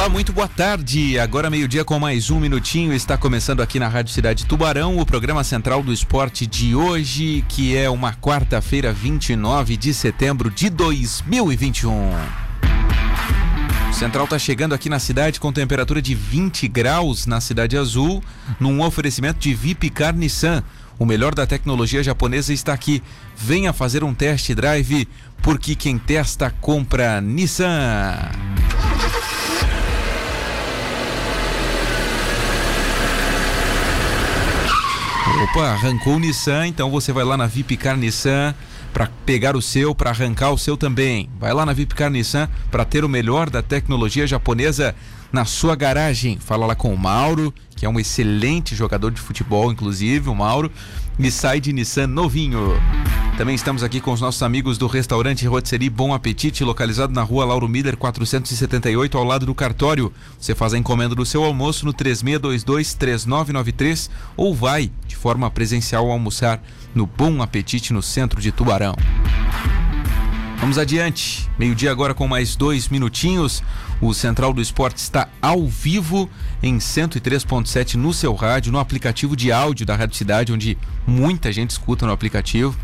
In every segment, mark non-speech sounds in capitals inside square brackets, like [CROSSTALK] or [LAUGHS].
Olá, muito boa tarde. Agora meio-dia com mais um minutinho. Está começando aqui na Rádio Cidade Tubarão o programa central do esporte de hoje, que é uma quarta-feira, 29 de setembro de 2021. O Central está chegando aqui na cidade com temperatura de 20 graus na Cidade Azul, num oferecimento de Vipcar Nissan. O melhor da tecnologia japonesa está aqui. Venha fazer um test drive, porque quem testa compra Nissan. Opa, arrancou o Nissan, então você vai lá na Vipcar Nissan para pegar o seu, para arrancar o seu também. Vai lá na Vipcar Nissan para ter o melhor da tecnologia japonesa na sua garagem. Fala lá com o Mauro, que é um excelente jogador de futebol, inclusive, o Mauro. Me sai de Nissan novinho. Também estamos aqui com os nossos amigos do restaurante Rotisserie Bom Apetite, localizado na rua Lauro Miller 478, ao lado do cartório. Você faz a encomenda do seu almoço no 3622-3993 ou vai de forma presencial almoçar no Bom Apetite no centro de Tubarão. Vamos adiante. Meio-dia agora com mais dois minutinhos. O Central do Esporte está ao vivo em 103.7 no seu rádio, no aplicativo de áudio da Rádio Cidade, onde muita gente escuta no aplicativo.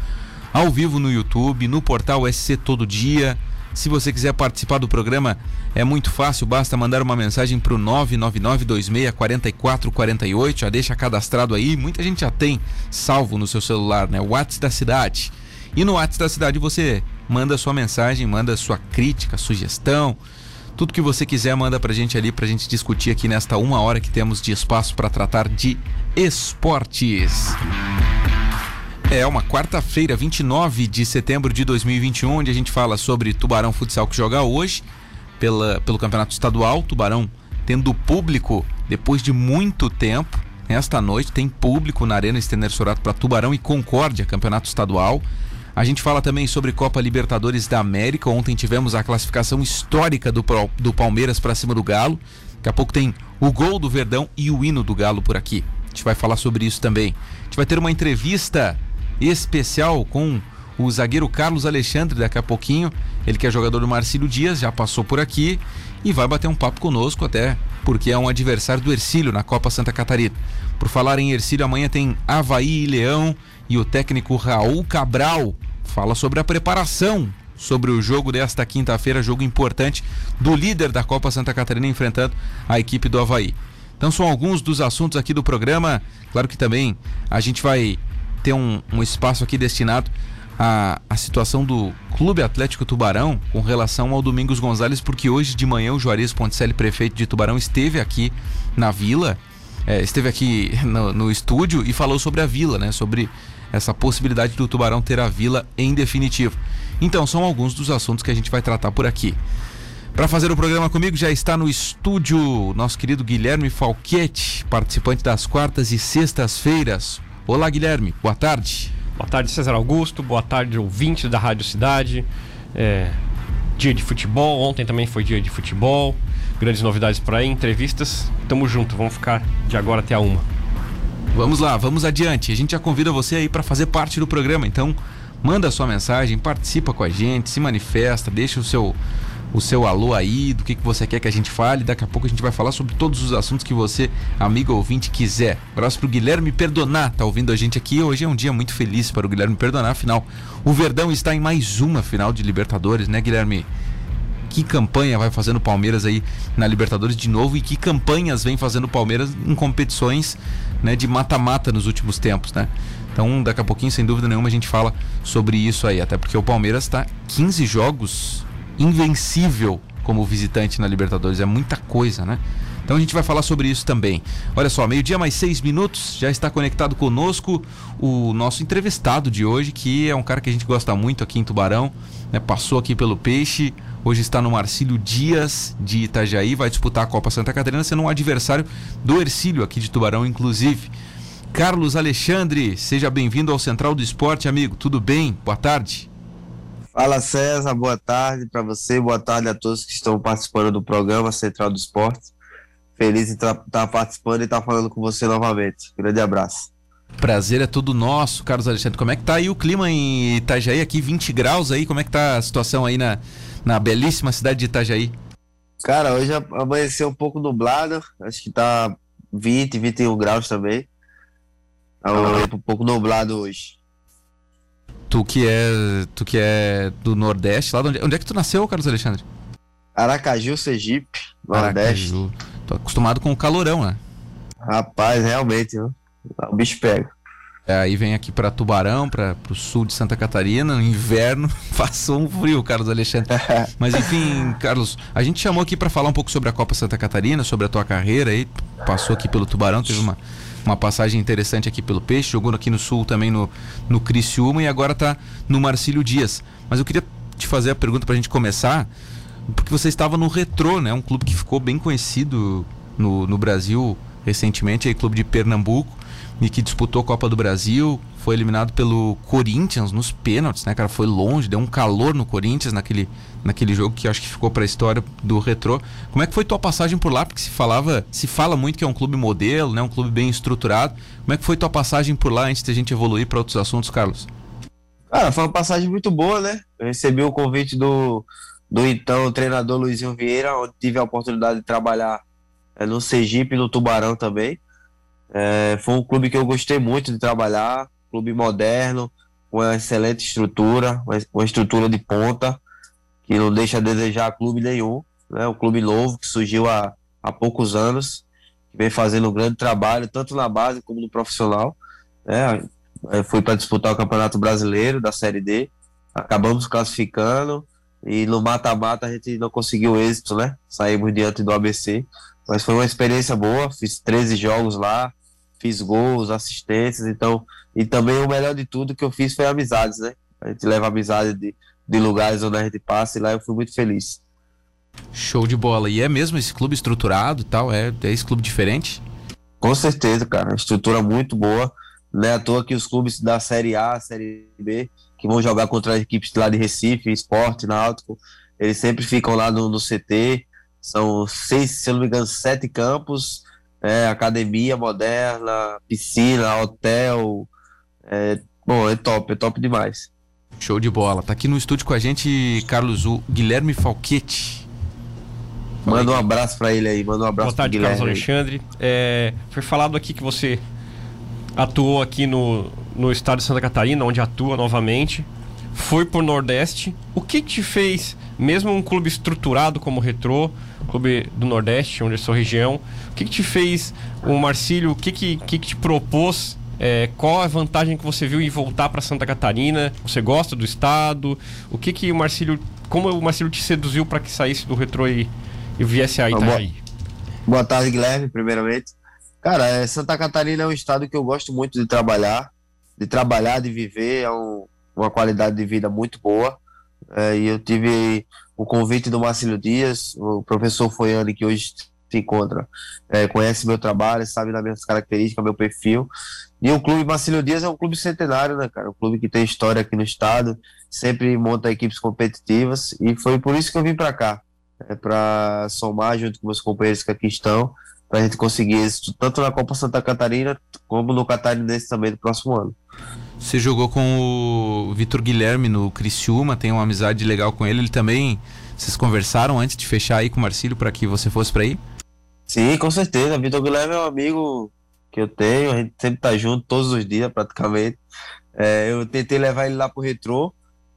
Ao vivo no YouTube, no portal SC Todo Dia. Se você quiser participar do programa, é muito fácil, basta mandar uma mensagem para o 999264448, já deixa cadastrado aí, muita gente já tem salvo no seu celular, né? WhatsApp da cidade. E no WhatsApp da cidade você manda sua mensagem, manda sua crítica, sugestão, tudo que você quiser manda pra gente ali pra gente discutir aqui nesta uma hora que temos de espaço para tratar de esportes. É uma quarta-feira, 29 de setembro de 2021, onde a gente fala sobre Tubarão Futsal que joga hoje pela, pelo Campeonato Estadual. Tubarão tendo público depois de muito tempo. Esta noite tem público na Arena Stener Sorato para Tubarão e Concórdia, Campeonato Estadual. A gente fala também sobre Copa Libertadores da América. Ontem tivemos a classificação histórica do, do Palmeiras para cima do Galo. Daqui a pouco tem o gol do Verdão e o hino do Galo por aqui. A gente vai falar sobre isso também. A gente vai ter uma entrevista especial com o zagueiro Carlos Alexandre daqui a pouquinho. Ele que é jogador do Marcílio Dias, já passou por aqui e vai bater um papo conosco até porque é um adversário do Ercílio na Copa Santa Catarina. Por falar em Ercílio, amanhã tem Havaí e Leão e o técnico Raul Cabral fala sobre a preparação sobre o jogo desta quinta-feira, jogo importante do líder da Copa Santa Catarina enfrentando a equipe do Havaí. Então são alguns dos assuntos aqui do programa. Claro que também a gente vai ter um, um espaço aqui destinado à, à situação do Clube Atlético Tubarão com relação ao Domingos Gonzalez, porque hoje de manhã o Juarez Ponticelli, prefeito de Tubarão, esteve aqui na vila, é, esteve aqui [LAUGHS] no, no estúdio e falou sobre a vila, né? Sobre essa possibilidade do Tubarão ter a vila em definitivo. Então, são alguns dos assuntos que a gente vai tratar por aqui. Para fazer o programa comigo já está no estúdio nosso querido Guilherme Falquete, participante das quartas e sextas-feiras. Olá, Guilherme, boa tarde. Boa tarde, César Augusto, boa tarde, ouvintes da Rádio Cidade. É, dia de futebol, ontem também foi dia de futebol. Grandes novidades por aí, entrevistas. Tamo junto, vamos ficar de agora até a uma. Vamos lá, vamos adiante. A gente já convida você aí para fazer parte do programa, então manda sua mensagem, participa com a gente, se manifesta, deixa o seu o seu alô aí, do que, que você quer que a gente fale. Daqui a pouco a gente vai falar sobre todos os assuntos que você, amigo ouvinte, quiser. Abraço pro Guilherme Perdonar, tá ouvindo a gente aqui. Hoje é um dia muito feliz para o Guilherme Perdonar, afinal, o Verdão está em mais uma final de Libertadores, né, Guilherme? que campanha vai fazendo o Palmeiras aí na Libertadores de novo e que campanhas vem fazendo o Palmeiras em competições né, de mata-mata nos últimos tempos, né? Então, daqui a pouquinho, sem dúvida nenhuma, a gente fala sobre isso aí, até porque o Palmeiras está 15 jogos invencível como visitante na Libertadores, é muita coisa, né? Então a gente vai falar sobre isso também. Olha só, meio-dia mais seis minutos, já está conectado conosco o nosso entrevistado de hoje, que é um cara que a gente gosta muito aqui em Tubarão, né? Passou aqui pelo Peixe, Hoje está no Marcílio Dias de Itajaí, vai disputar a Copa Santa Catarina, sendo um adversário do Ercílio aqui de Tubarão, inclusive. Carlos Alexandre, seja bem-vindo ao Central do Esporte, amigo. Tudo bem? Boa tarde. Fala César, boa tarde para você, boa tarde a todos que estão participando do programa Central do Esporte. Feliz em estar tá participando e estar tá falando com você novamente. Grande abraço. Prazer é todo nosso, Carlos Alexandre. Como é que tá aí o clima em Itajaí aqui, 20 graus aí? Como é que tá a situação aí na, na belíssima cidade de Itajaí? Cara, hoje amanheceu um pouco nublado, acho que tá 20, 21 graus também. Tá um pouco nublado hoje. Tu que é, tu que é do Nordeste, lá onde, onde é que tu nasceu, Carlos Alexandre? Aracaju, Sergipe, Nordeste. Aracaju. Tô acostumado com o calorão, né? Rapaz, realmente, o bicho pega. É, aí vem aqui para Tubarão, para o sul de Santa Catarina, no inverno, [LAUGHS] passou um frio, Carlos Alexandre. [LAUGHS] Mas enfim, Carlos, a gente chamou aqui para falar um pouco sobre a Copa Santa Catarina, sobre a tua carreira aí, passou aqui pelo Tubarão, teve uma, uma passagem interessante aqui pelo Peixe, jogou aqui no sul também no, no Criciúma e agora está no Marcílio Dias. Mas eu queria te fazer a pergunta para a gente começar, porque você estava no Retrô, né? Um clube que ficou bem conhecido no, no Brasil recentemente, aí, clube de Pernambuco e que disputou a Copa do Brasil, foi eliminado pelo Corinthians nos pênaltis, né, cara? Foi longe, deu um calor no Corinthians naquele, naquele jogo que acho que ficou para a história do Retrô. Como é que foi tua passagem por lá? Porque se falava, se fala muito que é um clube modelo, né, um clube bem estruturado. Como é que foi tua passagem por lá antes de a gente evoluir para outros assuntos, Carlos? Cara, foi uma passagem muito boa, né? Eu recebi o convite do, do então treinador Luizinho Vieira, onde tive a oportunidade de trabalhar é, no Sergipe no Tubarão também. É, foi um clube que eu gostei muito de trabalhar, clube moderno, com uma excelente estrutura, uma estrutura de ponta, que não deixa a desejar clube nenhum. Né? Um clube novo que surgiu há, há poucos anos, que vem fazendo um grande trabalho, tanto na base como no profissional. Né? Fui para disputar o Campeonato Brasileiro da Série D, acabamos classificando e no mata-mata a gente não conseguiu êxito, né? Saímos diante do ABC, mas foi uma experiência boa, fiz 13 jogos lá, fiz gols, assistências, então, e também o melhor de tudo que eu fiz foi amizades, né? A gente leva amizade de, de lugares onde a gente passa e lá eu fui muito feliz. Show de bola. E é mesmo esse clube estruturado e tal? É, é esse clube diferente? Com certeza, cara. Estrutura muito boa. Não é à toa que os clubes da Série A, Série B, que vão jogar contra as equipes lá de Recife, Esporte, Náutico, eles sempre ficam lá no, no CT. São seis, se não me engano, sete campos é, academia moderna, piscina, hotel. É, bom, é top, é top demais. Show de bola. Tá aqui no estúdio com a gente, Carlos, o Guilherme Falquete. Manda um abraço para ele aí, manda um abraço Boa tarde, Carlos Alexandre. É, foi falado aqui que você atuou aqui no, no estado de Santa Catarina, onde atua novamente. Foi por Nordeste. O que te fez, mesmo um clube estruturado como o Retrô, clube do Nordeste, onde é sua região. O que, que te fez, o Marcílio, o que, que, que, que te propôs? É, qual a vantagem que você viu em voltar para Santa Catarina? Você gosta do estado? O que que o Marcílio, como o Marcílio te seduziu para que saísse do retrô e, e viesse a Itajaí? Boa, boa tarde, Guilherme, primeiramente. Cara, é, Santa Catarina é um estado que eu gosto muito de trabalhar, de trabalhar, de viver, é um, uma qualidade de vida muito boa. É, e eu tive o convite do Marcelo Dias, o professor Foiane, que hoje se encontra, é, conhece meu trabalho, sabe das minhas características, meu perfil. E o clube Marcelo Dias é um clube centenário, né, cara? Um clube que tem história aqui no estado, sempre monta equipes competitivas, e foi por isso que eu vim para cá, é, para somar junto com meus companheiros que aqui estão, para a gente conseguir isso tanto na Copa Santa Catarina como no Catarinense também do próximo ano. Você jogou com o Vitor Guilherme no Criciúma, tem uma amizade legal com ele. Ele também. Vocês conversaram antes de fechar aí com o Marcílio para que você fosse para aí? Sim, com certeza. Vitor Guilherme é um amigo que eu tenho, a gente sempre tá junto todos os dias praticamente. É, eu tentei levar ele lá pro retrô,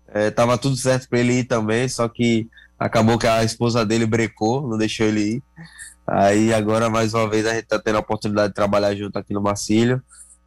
é, tava tudo certo para ele ir também, só que acabou que a esposa dele brecou, não deixou ele ir. Aí agora mais uma vez a gente tá tendo a oportunidade de trabalhar junto aqui no Marcílio.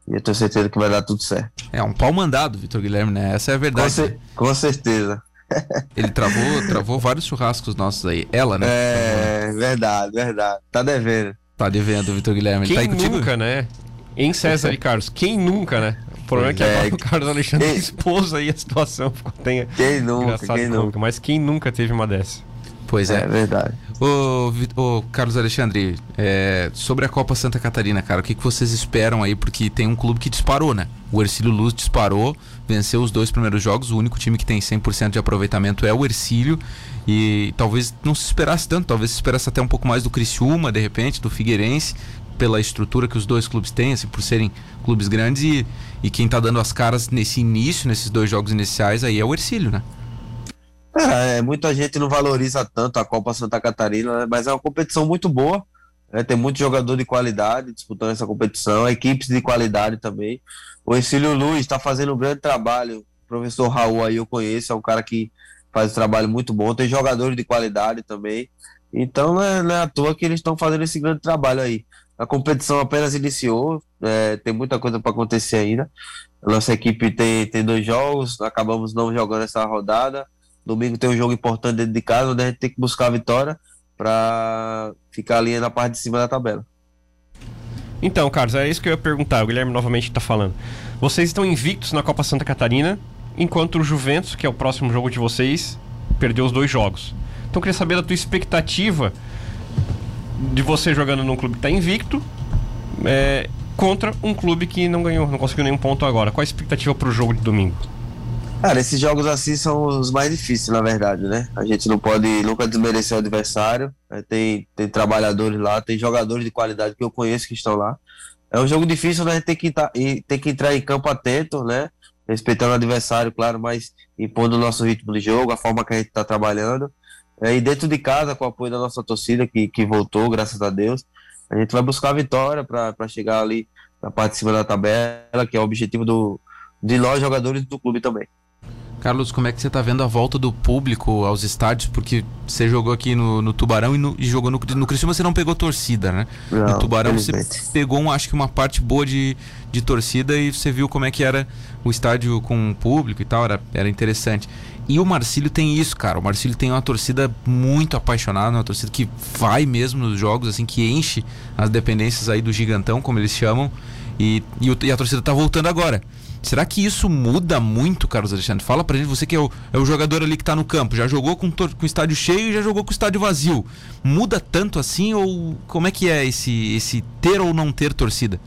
E eu tenho certeza que vai dar tudo certo. É um pau mandado, Vitor Guilherme, né? Essa é a verdade. Com, com certeza. [LAUGHS] Ele travou, travou vários churrascos nossos aí. Ela, né? É, verdade, verdade. Tá devendo. Tá devendo, Vitor Guilherme. Quem tá aí contigo? nunca, né? Em César e Carlos, quem nunca, né? O problema é que é, o Carlos Alexandre quem... expôs aí a situação. Ficou, tem, quem nunca, quem nunca. Mas quem nunca teve uma dessa? Pois é. É verdade. Ô, ô Carlos Alexandre, é, sobre a Copa Santa Catarina, cara, o que, que vocês esperam aí? Porque tem um clube que disparou, né? O Ercílio Luz disparou, venceu os dois primeiros jogos. O único time que tem 100% de aproveitamento é o Ercílio. E talvez não se esperasse tanto, talvez se esperasse até um pouco mais do Criciúma, de repente, do Figueirense, pela estrutura que os dois clubes têm, assim, por serem clubes grandes. E, e quem tá dando as caras nesse início, nesses dois jogos iniciais, aí é o Ercílio, né? É, é, muita gente não valoriza tanto a Copa Santa Catarina, né? mas é uma competição muito boa. Né? Tem muito jogador de qualidade disputando essa competição, equipes de qualidade também. O Exílio Luiz está fazendo um grande trabalho. O professor Raul aí eu conheço, é um cara que faz um trabalho muito bom. Tem jogadores de qualidade também. Então não é, não é à toa que eles estão fazendo esse grande trabalho aí. A competição apenas iniciou, é, tem muita coisa para acontecer ainda. Nossa equipe tem, tem dois jogos, acabamos não jogando essa rodada. Domingo tem um jogo importante dentro de casa, onde a gente tem que buscar a vitória para ficar ali na parte de cima da tabela. Então, Carlos, é isso que eu ia perguntar. O Guilherme novamente está falando. Vocês estão invictos na Copa Santa Catarina, enquanto o Juventus, que é o próximo jogo de vocês, perdeu os dois jogos. Então, eu queria saber da tua expectativa de você jogando num clube que está invicto é, contra um clube que não ganhou, não conseguiu nenhum ponto agora. Qual a expectativa para o jogo de domingo? Cara, esses jogos assim são os mais difíceis, na verdade, né? A gente não pode nunca desmerecer o adversário. Né? Tem, tem trabalhadores lá, tem jogadores de qualidade que eu conheço que estão lá. É um jogo difícil, né? Tem que, tá, tem que entrar em campo atento, né? Respeitando o adversário, claro, mas impondo o nosso ritmo de jogo, a forma que a gente está trabalhando. É, e dentro de casa, com o apoio da nossa torcida, que, que voltou, graças a Deus, a gente vai buscar a vitória para chegar ali na parte de cima da tabela, que é o objetivo do, de nós, jogadores do clube também. Carlos, como é que você está vendo a volta do público aos estádios? Porque você jogou aqui no, no Tubarão e, no, e, jogou no, no Criciúma, você não pegou torcida, né? Não, no Tubarão você pegou, um, acho que uma parte boa de, de torcida e você viu como é que era o estádio com o público e tal, era, era interessante. E o Marcílio tem isso, cara. O Marcílio tem uma torcida muito apaixonada, uma torcida que vai mesmo nos jogos, assim, que enche as dependências aí do gigantão, como eles chamam. E, e, e a torcida tá voltando agora. Será que isso muda muito, Carlos Alexandre? Fala pra gente, você que é o, é o jogador ali que tá no campo, já jogou com, com o estádio cheio e já jogou com o estádio vazio. Muda tanto assim ou como é que é esse, esse ter ou não ter torcida?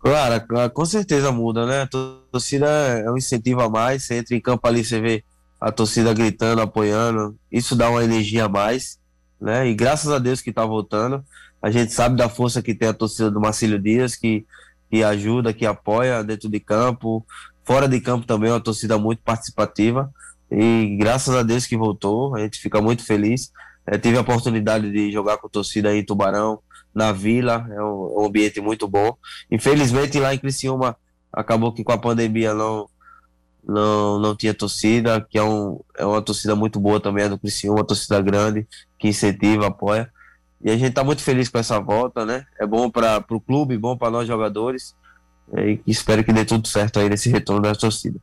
Claro, com certeza muda, né? A torcida é um incentivo a mais. Você entra em campo ali, você vê a torcida gritando, apoiando. Isso dá uma energia a mais, né? E graças a Deus que tá voltando. A gente sabe da força que tem a torcida do Marcílio Dias, que, que ajuda, que apoia dentro de campo. Fora de campo também é uma torcida muito participativa. E graças a Deus que voltou, a gente fica muito feliz. É, tive a oportunidade de jogar com torcida aí em Tubarão, na Vila, é um, é um, ambiente muito bom. Infelizmente lá em Criciúma acabou que com a pandemia não não, não tinha torcida, que é, um, é uma torcida muito boa também, é do Criciúma, uma torcida grande, que incentiva, apoia. E a gente está muito feliz com essa volta, né? É bom para o clube, bom para nós jogadores. E espero que dê tudo certo aí nesse retorno da torcida.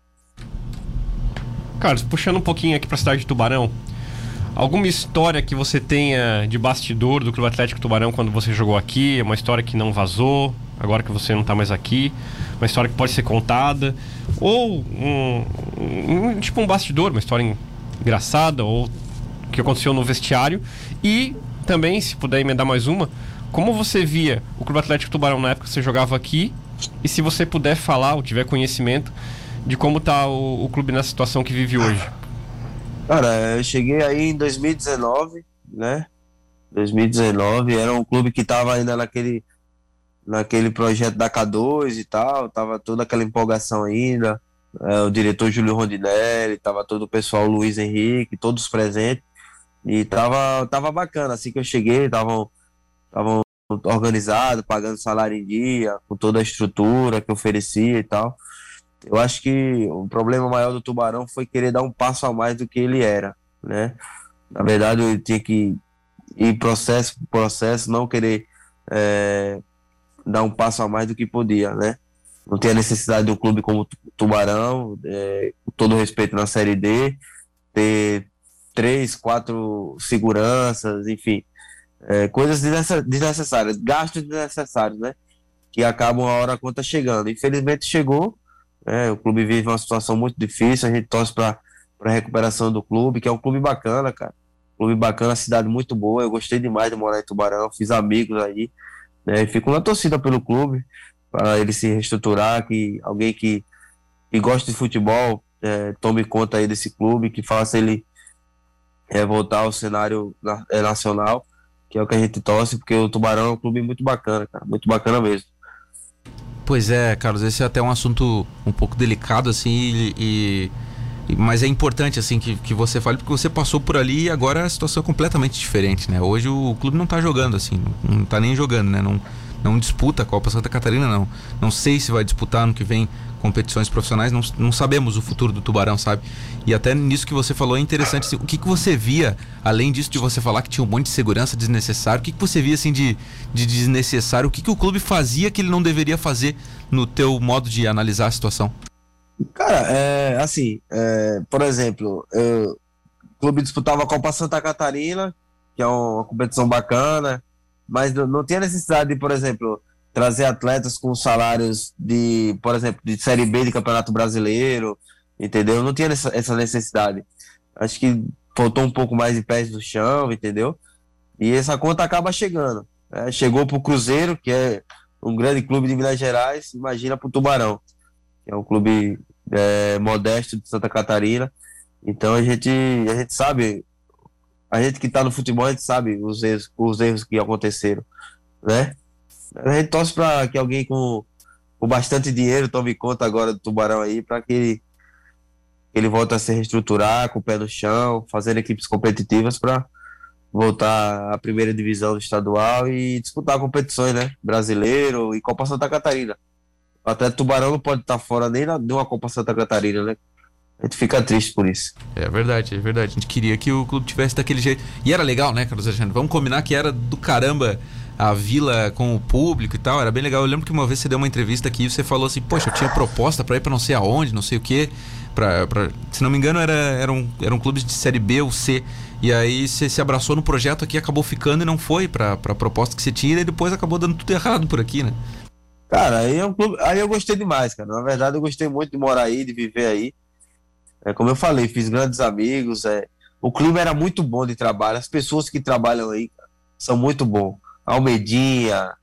Carlos, puxando um pouquinho aqui para a cidade de Tubarão, Alguma história que você tenha de bastidor do Clube Atlético Tubarão quando você jogou aqui? Uma história que não vazou, agora que você não está mais aqui? Uma história que pode ser contada? Ou um, um, tipo um bastidor, uma história engraçada ou que aconteceu no vestiário? E também, se puder emendar mais uma, como você via o Clube Atlético Tubarão na época que você jogava aqui? E se você puder falar ou tiver conhecimento de como está o, o clube na situação que vive hoje? Cara, eu cheguei aí em 2019, né? 2019, era um clube que tava ainda naquele naquele projeto da K2 e tal, tava toda aquela empolgação ainda. É, o diretor Júlio Rondinelli, tava todo o pessoal Luiz Henrique, todos presentes. E tava, tava bacana, assim que eu cheguei, estavam organizados, pagando salário em dia, com toda a estrutura que oferecia e tal. Eu acho que o problema maior do Tubarão foi querer dar um passo a mais do que ele era, né? Na verdade, ele tinha que ir processo por processo, não querer é, dar um passo a mais do que podia, né? Não tinha necessidade de um clube como o Tubarão, é, com todo respeito na Série D, ter três, quatro seguranças, enfim, é, coisas desnecessárias, gastos desnecessários, né? Que acabam a hora a conta chegando. Infelizmente chegou, é, o clube vive uma situação muito difícil, a gente torce para a recuperação do clube, que é um clube bacana, cara. Clube bacana, cidade muito boa. Eu gostei demais de morar em Tubarão, fiz amigos aí. Né, fico na torcida pelo clube, para ele se reestruturar, que alguém que, que gosta de futebol é, tome conta aí desse clube, que faça ele é, voltar ao cenário na, é, nacional, que é o que a gente torce, porque o Tubarão é um clube muito bacana, cara, muito bacana mesmo. Pois é, Carlos, esse é até um assunto um pouco delicado, assim, e, e Mas é importante, assim, que, que você fale, porque você passou por ali e agora a situação é completamente diferente, né? Hoje o clube não tá jogando, assim, não tá nem jogando, né? Não, não disputa a Copa Santa Catarina, não. Não sei se vai disputar no que vem competições profissionais, não, não sabemos o futuro do Tubarão, sabe? E até nisso que você falou é interessante, assim, o que, que você via, além disso de você falar que tinha um monte de segurança desnecessário, o que, que você via, assim, de, de desnecessário? O que, que o clube fazia que ele não deveria fazer no teu modo de analisar a situação? Cara, é, assim, é, por exemplo, eu, o clube disputava a Copa Santa Catarina, que é uma competição bacana, mas não, tinha necessidade de, por exemplo, trazer atletas com salários de, por exemplo, de Série B de Campeonato Brasileiro, entendeu? Não tinha essa, necessidade. Acho que faltou um pouco mais de pés no chão, entendeu? E essa conta acaba chegando. Né? Chegou para o Cruzeiro, que é um grande clube de Minas Gerais, imagina para o Tubarão, que é um clube é, modesto de Santa Catarina. Então a gente, a gente sabe, a gente que está no futebol, a gente sabe os erros, os erros que aconteceram, né? A gente torce para que alguém com, com bastante dinheiro tome conta agora do Tubarão aí, para que ele, ele volte a se reestruturar com o pé no chão, fazer equipes competitivas para voltar à primeira divisão estadual e disputar competições, né? Brasileiro e Copa Santa Catarina. Atleta Tubarão não pode estar fora nem na, de uma Copa Santa Catarina, né? A gente fica triste por isso. É verdade, é verdade. A gente queria que o clube tivesse daquele jeito. E era legal, né, Carlos Alexandre? Vamos combinar que era do caramba a vila com o público e tal, era bem legal. Eu lembro que uma vez você deu uma entrevista aqui e você falou assim, poxa, eu tinha proposta para ir para não sei aonde, não sei o quê. Pra, pra, se não me engano, era, eram, eram clubes de série B ou C. E aí você se abraçou no projeto aqui, acabou ficando e não foi pra, pra proposta que você tinha, e depois acabou dando tudo errado por aqui, né? Cara, aí, é um clube, aí eu gostei demais, cara. Na verdade, eu gostei muito de morar aí, de viver aí. É, como eu falei, fiz grandes amigos. É, o clube era muito bom de trabalho, as pessoas que trabalham aí são muito bons. Almedinha,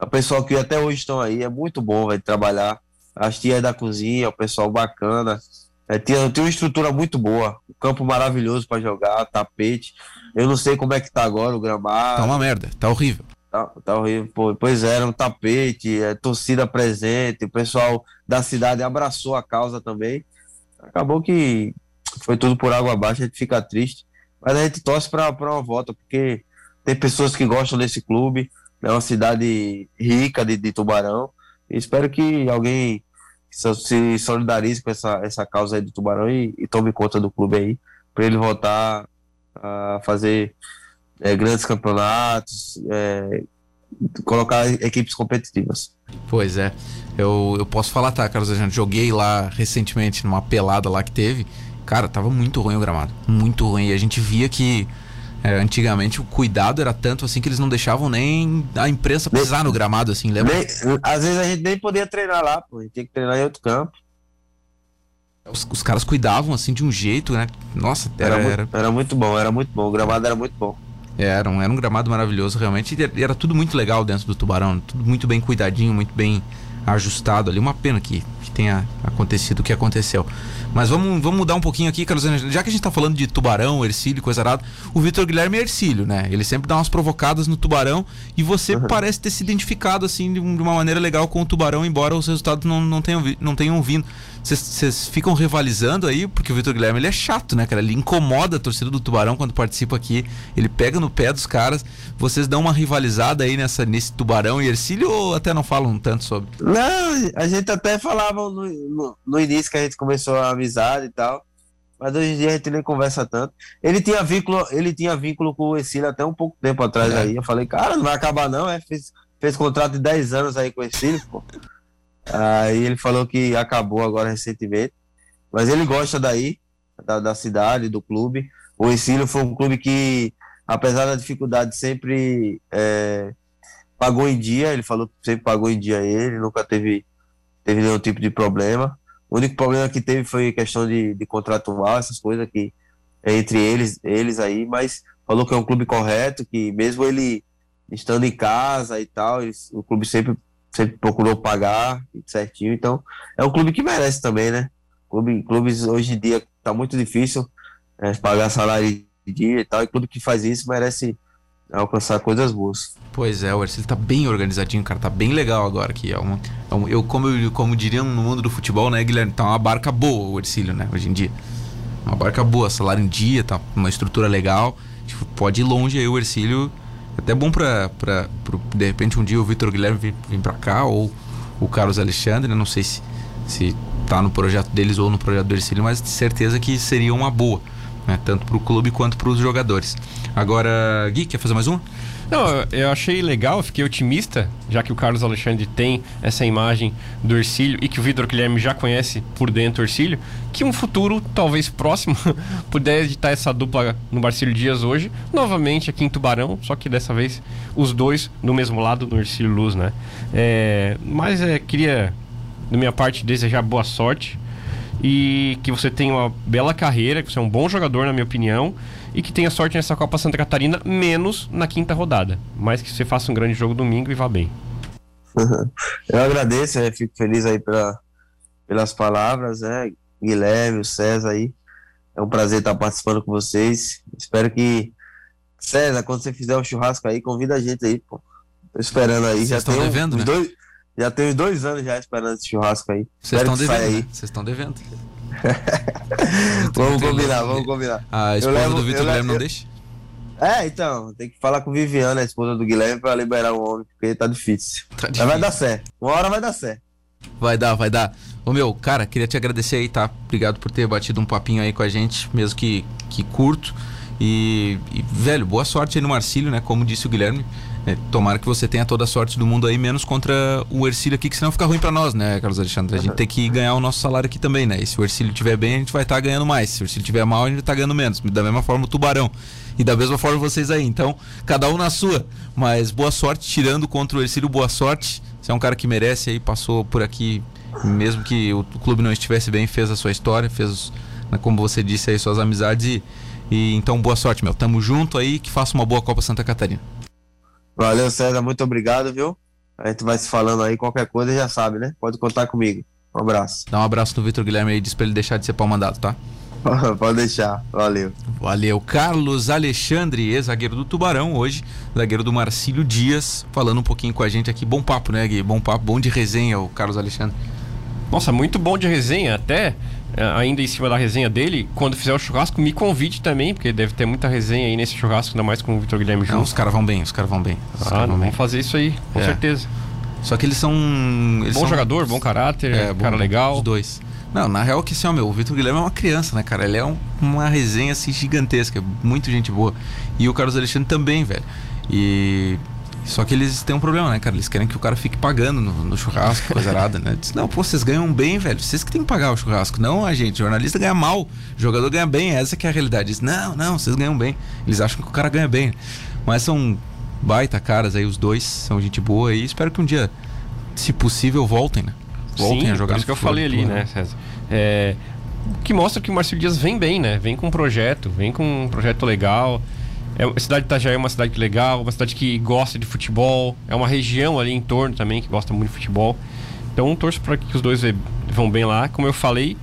o pessoal que até hoje estão aí, é muito bom vai trabalhar. As tias da cozinha, o pessoal bacana. É, tem, tem uma estrutura muito boa, um campo maravilhoso para jogar, tapete. Eu não sei como é que tá agora o gramado. Tá uma merda, tá horrível. Tá, tá horrível. Pô, pois é, era um tapete, é, torcida presente, o pessoal da cidade abraçou a causa também. Acabou que foi tudo por água abaixo, a gente fica triste. Mas a gente torce para uma volta, porque tem pessoas que gostam desse clube, é uma cidade rica de, de Tubarão. E espero que alguém se solidarize com essa, essa causa aí do Tubarão e, e tome conta do clube aí, para ele voltar a fazer é, grandes campeonatos, é, colocar equipes competitivas. Pois é. Eu, eu posso falar, tá, Carlos? Eu joguei lá recentemente numa pelada lá que teve. Cara, tava muito ruim o gramado. Muito ruim. E a gente via que é, antigamente o cuidado era tanto assim que eles não deixavam nem a imprensa pisar no gramado, assim, lembra? Nem, às vezes a gente nem podia treinar lá, pô, a gente tinha que treinar em outro campo. Os, os caras cuidavam assim de um jeito, né? Nossa, era, era, muito, era muito bom, era muito bom. O gramado era muito bom. Era um, era um gramado maravilhoso, realmente. E era tudo muito legal dentro do Tubarão. Tudo muito bem cuidadinho, muito bem ajustado ali. Uma pena que, que tenha acontecido o que aconteceu. Mas vamos, vamos mudar um pouquinho aqui, Carlos. Já que a gente tá falando de tubarão, ercílio, coisa arada, o Vitor Guilherme é ercílio, né? Ele sempre dá umas provocadas no tubarão e você uhum. parece ter se identificado assim de uma maneira legal com o tubarão, embora os resultados não, não, tenham, não tenham vindo. Vocês ficam rivalizando aí, porque o Vitor Guilherme ele é chato, né, cara? Ele incomoda a torcida do Tubarão quando participa aqui. Ele pega no pé dos caras. Vocês dão uma rivalizada aí nessa, nesse Tubarão e Ercílio ou até não falam tanto sobre? Não, a gente até falava no, no, no início que a gente começou a amizade e tal. Mas hoje em dia a gente nem conversa tanto. Ele tinha vínculo, ele tinha vínculo com o Ercílio até um pouco tempo atrás é. aí. Eu falei, cara, não vai acabar não, é? Fez, fez contrato de 10 anos aí com o Ercílio, pô. Aí ele falou que acabou agora recentemente. Mas ele gosta daí, da, da cidade, do clube. O Ensino foi um clube que, apesar da dificuldade, sempre é, pagou em dia. Ele falou que sempre pagou em dia ele, nunca teve, teve nenhum tipo de problema. O único problema que teve foi questão de, de contratual, essas coisas que é entre eles, eles aí, mas falou que é um clube correto, que mesmo ele estando em casa e tal, eles, o clube sempre sempre procurou pagar certinho. Então, é um clube que merece também, né? Clube, clubes hoje em dia tá muito difícil é, pagar salário de dia e tal. E clube que faz isso merece alcançar coisas boas. Pois é, o Ercílio tá bem organizadinho, cara. Tá bem legal agora aqui. É uma, é eu, como, eu, como diriam no mundo do futebol, né, Guilherme? Tá uma barca boa o Ercílio, né, hoje em dia. uma barca boa, salário em dia, tá, uma estrutura legal. Tipo, pode ir longe aí o Ercílio. Até bom pra, pra, pra de repente um dia o Vitor Guilherme vir, vir pra cá ou o Carlos Alexandre, né? Não sei se, se tá no projeto deles ou no projeto do Ercílio, mas certeza que seria uma boa, né? Tanto pro clube quanto pros jogadores. Agora, Gui, quer fazer mais um? Não, eu achei legal, fiquei otimista, já que o Carlos Alexandre tem essa imagem do Ercílio e que o Vitor Guilherme já conhece por dentro o Ercílio, que um futuro, talvez próximo, [LAUGHS] pudesse estar essa dupla no Marcílio Dias hoje, novamente aqui em Tubarão, só que dessa vez os dois no mesmo lado do Ercílio Luz, né? É, mas é, queria, da minha parte, desejar boa sorte e que você tenha uma bela carreira, que você é um bom jogador, na minha opinião, e que tenha sorte nessa Copa Santa Catarina, menos na quinta rodada. Mas que você faça um grande jogo domingo e vá bem. [LAUGHS] Eu agradeço, eu fico feliz aí pela, pelas palavras, né? Guilherme, o César aí. É um prazer estar participando com vocês. Espero que. César, quando você fizer o um churrasco aí, convida a gente aí, pô. Tô esperando aí. Vocês já estão devendo, né? Dois, já tem dois anos já esperando esse churrasco aí. Vocês estão devendo. Né? Vocês estão devendo. [LAUGHS] vamos combinar, vamos combinar. A esposa levo, do Vitor Guilherme não deixa? É, então, tem que falar com Viviana, a esposa do Guilherme, pra liberar o homem, porque tá difícil. Tá difícil. Mas vai dar certo. Uma hora vai dar certo. Vai dar, vai dar. Ô meu, cara, queria te agradecer aí, tá? Obrigado por ter batido um papinho aí com a gente, mesmo que, que curto. E, e velho, boa sorte aí no Marcílio, né? Como disse o Guilherme. É, tomara que você tenha toda a sorte do mundo aí, menos contra o Ercílio aqui, que senão fica ruim para nós, né, Carlos Alexandre? A gente tem que ganhar o nosso salário aqui também, né? E se o Ercílio estiver bem, a gente vai estar tá ganhando mais. Se o Ercílio estiver mal, a gente tá ganhando menos. Da mesma forma o Tubarão. E da mesma forma vocês aí. Então, cada um na sua. Mas boa sorte, tirando contra o Ercílio, boa sorte. Você é um cara que merece aí, passou por aqui, mesmo que o clube não estivesse bem, fez a sua história, fez, né, como você disse aí, suas amizades. E, e então, boa sorte, meu. Tamo junto aí, que faça uma boa Copa Santa Catarina. Valeu, César, muito obrigado, viu? A gente vai se falando aí, qualquer coisa já sabe, né? Pode contar comigo. Um abraço. Dá um abraço no Vitor Guilherme aí, diz pra ele deixar de ser pau mandado, tá? [LAUGHS] Pode deixar, valeu. Valeu. Carlos Alexandre, ex-zagueiro do Tubarão, hoje, zagueiro do Marcílio Dias, falando um pouquinho com a gente aqui. Bom papo, né, Gui? Bom papo, bom de resenha, o Carlos Alexandre. Nossa, muito bom de resenha, até ainda em cima da resenha dele, quando fizer o churrasco, me convide também, porque deve ter muita resenha aí nesse churrasco, ainda mais com o Vitor Guilherme. Não, os caras vão bem, os caras vão bem. Os ah, vão bem. fazer isso aí, com é. certeza. Só que eles são. Eles bom são... jogador, bom caráter, é, bom, cara legal. Os dois. Não, na real que assim, ó, meu, o Vitor Guilherme é uma criança, né, cara? Ele é um, uma resenha assim gigantesca, muito gente boa. E o Carlos Alexandre também, velho. E só que eles têm um problema, né, cara? Eles querem que o cara fique pagando no, no churrasco, coisa errada, né? Diz, não, pô, vocês ganham bem, velho. Vocês que têm que pagar o churrasco. Não a gente. Jornalista ganha mal. Jogador ganha bem. Essa que é a realidade. Diz, não, não, vocês ganham bem. Eles acham que o cara ganha bem. Mas são baita caras aí, os dois. São gente boa e espero que um dia, se possível, voltem, né? Voltem Sim, a jogar. Por isso que eu falei ali, né, César? É, que mostra que o Marcelo Dias vem bem, né? Vem com um projeto, vem com um projeto legal. É, a cidade de Itajaí é uma cidade legal, uma cidade que gosta de futebol, é uma região ali em torno também que gosta muito de futebol. Então torço para que os dois vão bem lá, como eu falei,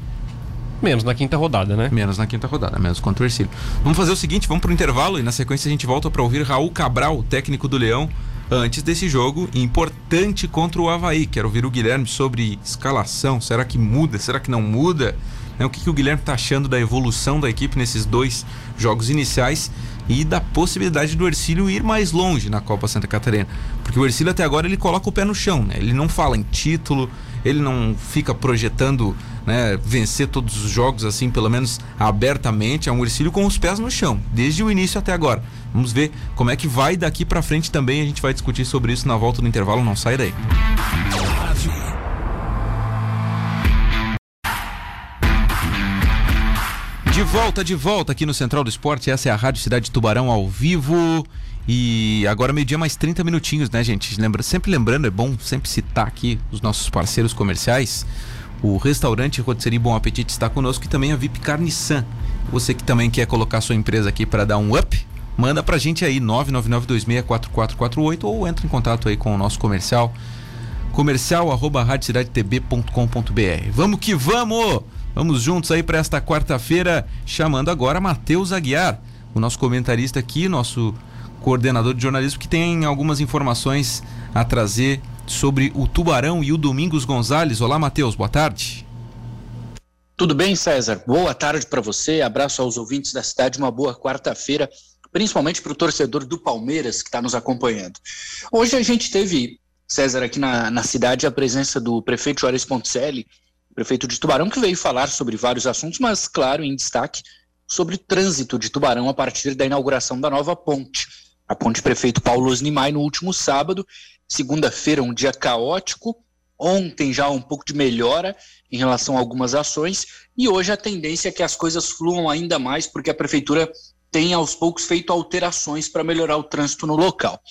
menos na quinta rodada, né? Menos na quinta rodada, menos contra o Ercílio. Vamos fazer o seguinte, vamos pro intervalo e na sequência a gente volta para ouvir Raul Cabral, técnico do Leão, antes desse jogo importante contra o Havaí. Quero ouvir o Guilherme sobre escalação, será que muda, será que não muda? É, o que, que o Guilherme está achando da evolução da equipe nesses dois jogos iniciais e da possibilidade do Ercílio ir mais longe na Copa Santa Catarina. Porque o Ercílio até agora ele coloca o pé no chão, né? Ele não fala em título, ele não fica projetando né, vencer todos os jogos assim, pelo menos abertamente. É um Ercílio com os pés no chão, desde o início até agora. Vamos ver como é que vai daqui para frente também. A gente vai discutir sobre isso na volta do intervalo. Não sai daí. De volta, de volta aqui no Central do Esporte. Essa é a Rádio Cidade de Tubarão ao vivo. E agora meio-dia mais 30 minutinhos, né, gente? Lembra, sempre lembrando, é bom sempre citar aqui os nossos parceiros comerciais. O restaurante Rotisserie Bom Apetite está conosco e também a VIP Carniçan. Você que também quer colocar sua empresa aqui para dar um up, manda pra gente aí 999264448 ou entra em contato aí com o nosso comercial comercial arroba Vamos que vamos! Vamos juntos aí para esta quarta-feira, chamando agora Matheus Aguiar, o nosso comentarista aqui, nosso coordenador de jornalismo, que tem algumas informações a trazer sobre o Tubarão e o Domingos Gonzalez. Olá, Matheus, boa tarde. Tudo bem, César? Boa tarde para você. Abraço aos ouvintes da cidade. Uma boa quarta-feira, principalmente para o torcedor do Palmeiras que está nos acompanhando. Hoje a gente teve, César, aqui na, na cidade, a presença do prefeito Juarez Ponticelli, prefeito de Tubarão, que veio falar sobre vários assuntos, mas, claro, em destaque, sobre o trânsito de Tubarão a partir da inauguração da nova ponte. A ponte prefeito Paulo Osnimai no último sábado, segunda-feira, um dia caótico, ontem já um pouco de melhora em relação a algumas ações, e hoje a tendência é que as coisas fluam ainda mais, porque a prefeitura tem aos poucos feito alterações para melhorar o trânsito no local.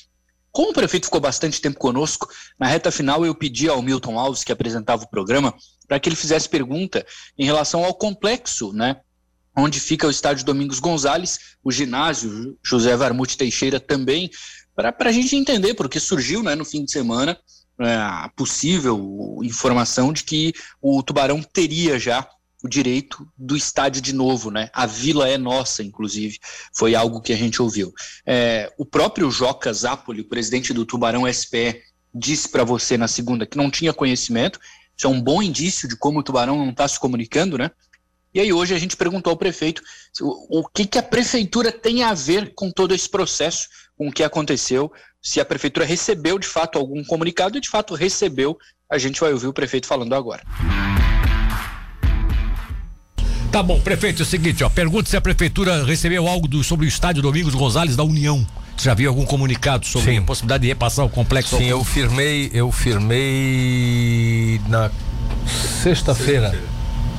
Como o prefeito ficou bastante tempo conosco, na reta final eu pedi ao Milton Alves, que apresentava o programa, para que ele fizesse pergunta em relação ao complexo, né? Onde fica o estádio Domingos Gonzalez, o ginásio José Varmute Teixeira também, para a gente entender, porque surgiu né, no fim de semana é, a possível informação de que o Tubarão teria já o direito do estádio de novo, né? A vila é nossa, inclusive, foi algo que a gente ouviu. É, o próprio Joca Zapoli, presidente do Tubarão SPE, disse para você na segunda que não tinha conhecimento. Isso é um bom indício de como o Tubarão não está se comunicando, né? E aí hoje a gente perguntou ao prefeito o, o que, que a prefeitura tem a ver com todo esse processo, com o que aconteceu, se a prefeitura recebeu de fato algum comunicado e de fato recebeu, a gente vai ouvir o prefeito falando agora. Tá bom, prefeito, é o seguinte, ó, pergunta se a prefeitura recebeu algo do, sobre o estádio Domingos Gonzalez da União. Você já viu algum comunicado sobre Sim. a possibilidade de repassar o complexo? Sim, eu firmei, eu firmei na sexta-feira.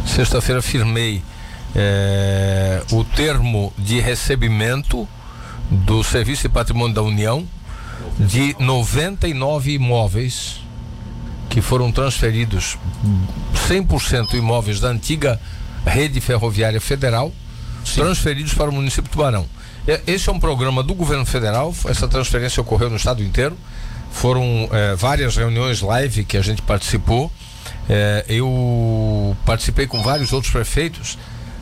Sexta-feira firmei é, o termo de recebimento do Serviço de Patrimônio da União de 99 imóveis que foram transferidos 100% imóveis da antiga rede ferroviária federal, Sim. transferidos para o município de Tubarão. Esse é um programa do governo federal, essa transferência ocorreu no estado inteiro. Foram é, várias reuniões live que a gente participou. É, eu participei com vários outros prefeitos.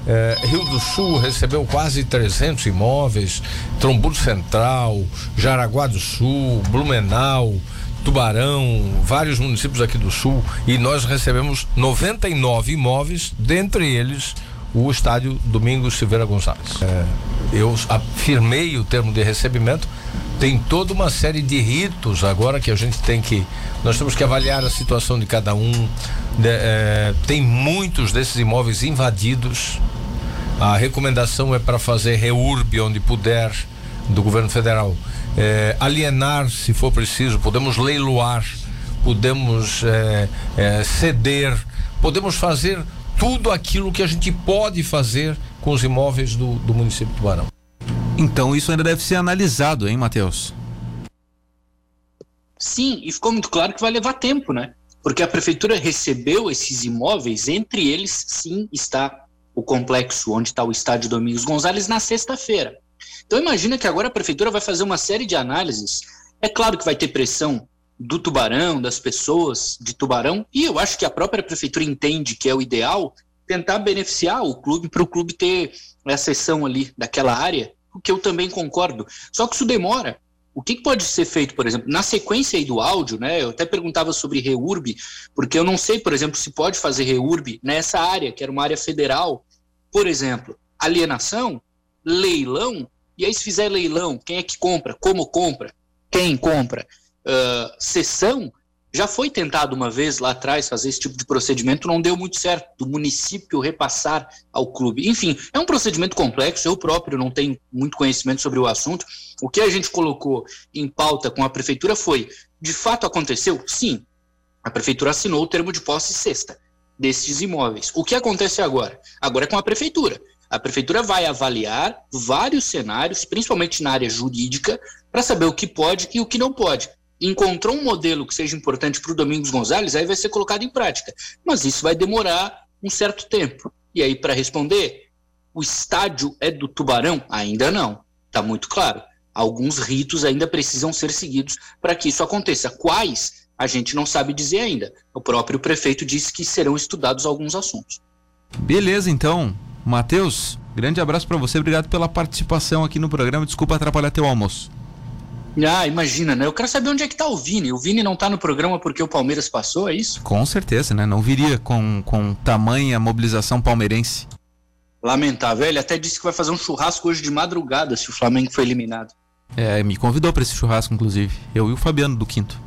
É, Rio do Sul recebeu quase 300 imóveis, Trombudo Central, Jaraguá do Sul, Blumenau, Tubarão, vários municípios aqui do sul, e nós recebemos 99 imóveis, dentre eles o estádio Domingos Silveira Gonçalves. É, eu afirmei o termo de recebimento. Tem toda uma série de ritos agora que a gente tem que. Nós temos que avaliar a situação de cada um. De, é, tem muitos desses imóveis invadidos. A recomendação é para fazer reurb onde puder do governo federal é, alienar se for preciso, podemos leiloar, podemos é, é, ceder, podemos fazer tudo aquilo que a gente pode fazer com os imóveis do, do município de Tubarão. Então isso ainda deve ser analisado, hein, Matheus? Sim, e ficou muito claro que vai levar tempo, né? Porque a prefeitura recebeu esses imóveis, entre eles, sim, está o complexo onde está o estádio Domingos Gonzalez na sexta-feira. Então imagina que agora a prefeitura vai fazer uma série de análises. É claro que vai ter pressão do tubarão, das pessoas de tubarão, e eu acho que a própria prefeitura entende que é o ideal tentar beneficiar o clube para o clube ter a sessão ali daquela área, o que eu também concordo. Só que isso demora. O que pode ser feito, por exemplo, na sequência aí do áudio, né? Eu até perguntava sobre reurb, porque eu não sei, por exemplo, se pode fazer reurb nessa área, que era uma área federal. Por exemplo, alienação, leilão, e aí, se fizer leilão, quem é que compra? Como compra? Quem compra? Uh, sessão, já foi tentado uma vez lá atrás fazer esse tipo de procedimento, não deu muito certo, do município repassar ao clube. Enfim, é um procedimento complexo, eu próprio não tenho muito conhecimento sobre o assunto. O que a gente colocou em pauta com a prefeitura foi: de fato aconteceu? Sim. A prefeitura assinou o termo de posse sexta desses imóveis. O que acontece agora? Agora é com a prefeitura. A prefeitura vai avaliar vários cenários, principalmente na área jurídica, para saber o que pode e o que não pode. Encontrou um modelo que seja importante para o Domingos Gonzalez, aí vai ser colocado em prática. Mas isso vai demorar um certo tempo. E aí, para responder, o estádio é do Tubarão? Ainda não. Está muito claro. Alguns ritos ainda precisam ser seguidos para que isso aconteça. Quais? A gente não sabe dizer ainda. O próprio prefeito disse que serão estudados alguns assuntos. Beleza, então. Matheus, grande abraço para você, obrigado pela participação aqui no programa. Desculpa atrapalhar teu almoço. Ah, imagina, né? Eu quero saber onde é que tá o Vini. O Vini não tá no programa porque o Palmeiras passou, é isso? Com certeza, né? Não viria com, com tamanha mobilização palmeirense. Lamentável. Ele até disse que vai fazer um churrasco hoje de madrugada se o Flamengo for eliminado. É, me convidou para esse churrasco, inclusive. Eu e o Fabiano do Quinto.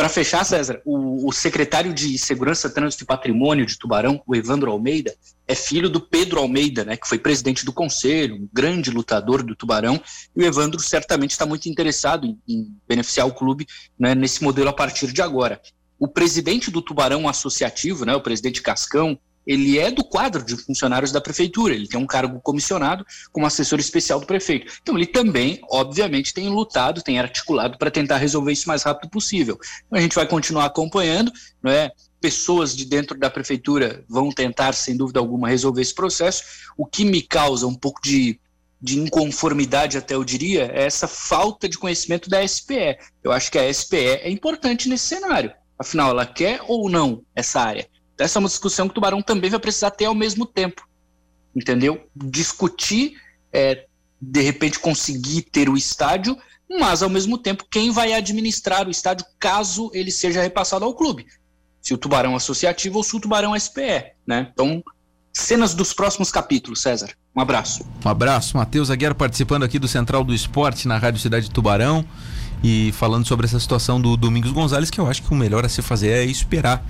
Para fechar, César, o, o, secretário de Segurança, Trânsito e Patrimônio de Tubarão, o Evandro Almeida, é filho do Pedro Almeida, né, que foi presidente do conselho, um grande lutador do Tubarão, e o Evandro certamente está muito interessado em, em, beneficiar o clube né, nesse modelo a partir de agora. O presidente do Tubarão Associativo, né, o presidente Cascão, ele é do quadro de funcionários da prefeitura, ele tem um cargo comissionado como assessor especial do prefeito. Então ele também, obviamente, tem lutado, tem articulado para tentar resolver isso o mais rápido possível. Então, a gente vai continuar acompanhando, não é? Pessoas de dentro da prefeitura vão tentar, sem dúvida alguma, resolver esse processo. O que me causa um pouco de, de inconformidade, até eu diria, é essa falta de conhecimento da SPE. Eu acho que a SPE é importante nesse cenário. Afinal, ela quer ou não essa área? Essa é uma discussão que o Tubarão também vai precisar ter ao mesmo tempo. Entendeu? Discutir, é, de repente, conseguir ter o estádio, mas ao mesmo tempo, quem vai administrar o estádio caso ele seja repassado ao clube? Se o Tubarão Associativo ou se o Tubarão SPE, né? Então, cenas dos próximos capítulos, César. Um abraço. Um abraço, Matheus Aguiar participando aqui do Central do Esporte na Rádio Cidade de Tubarão e falando sobre essa situação do Domingos Gonzalez, que eu acho que o melhor a se fazer é esperar?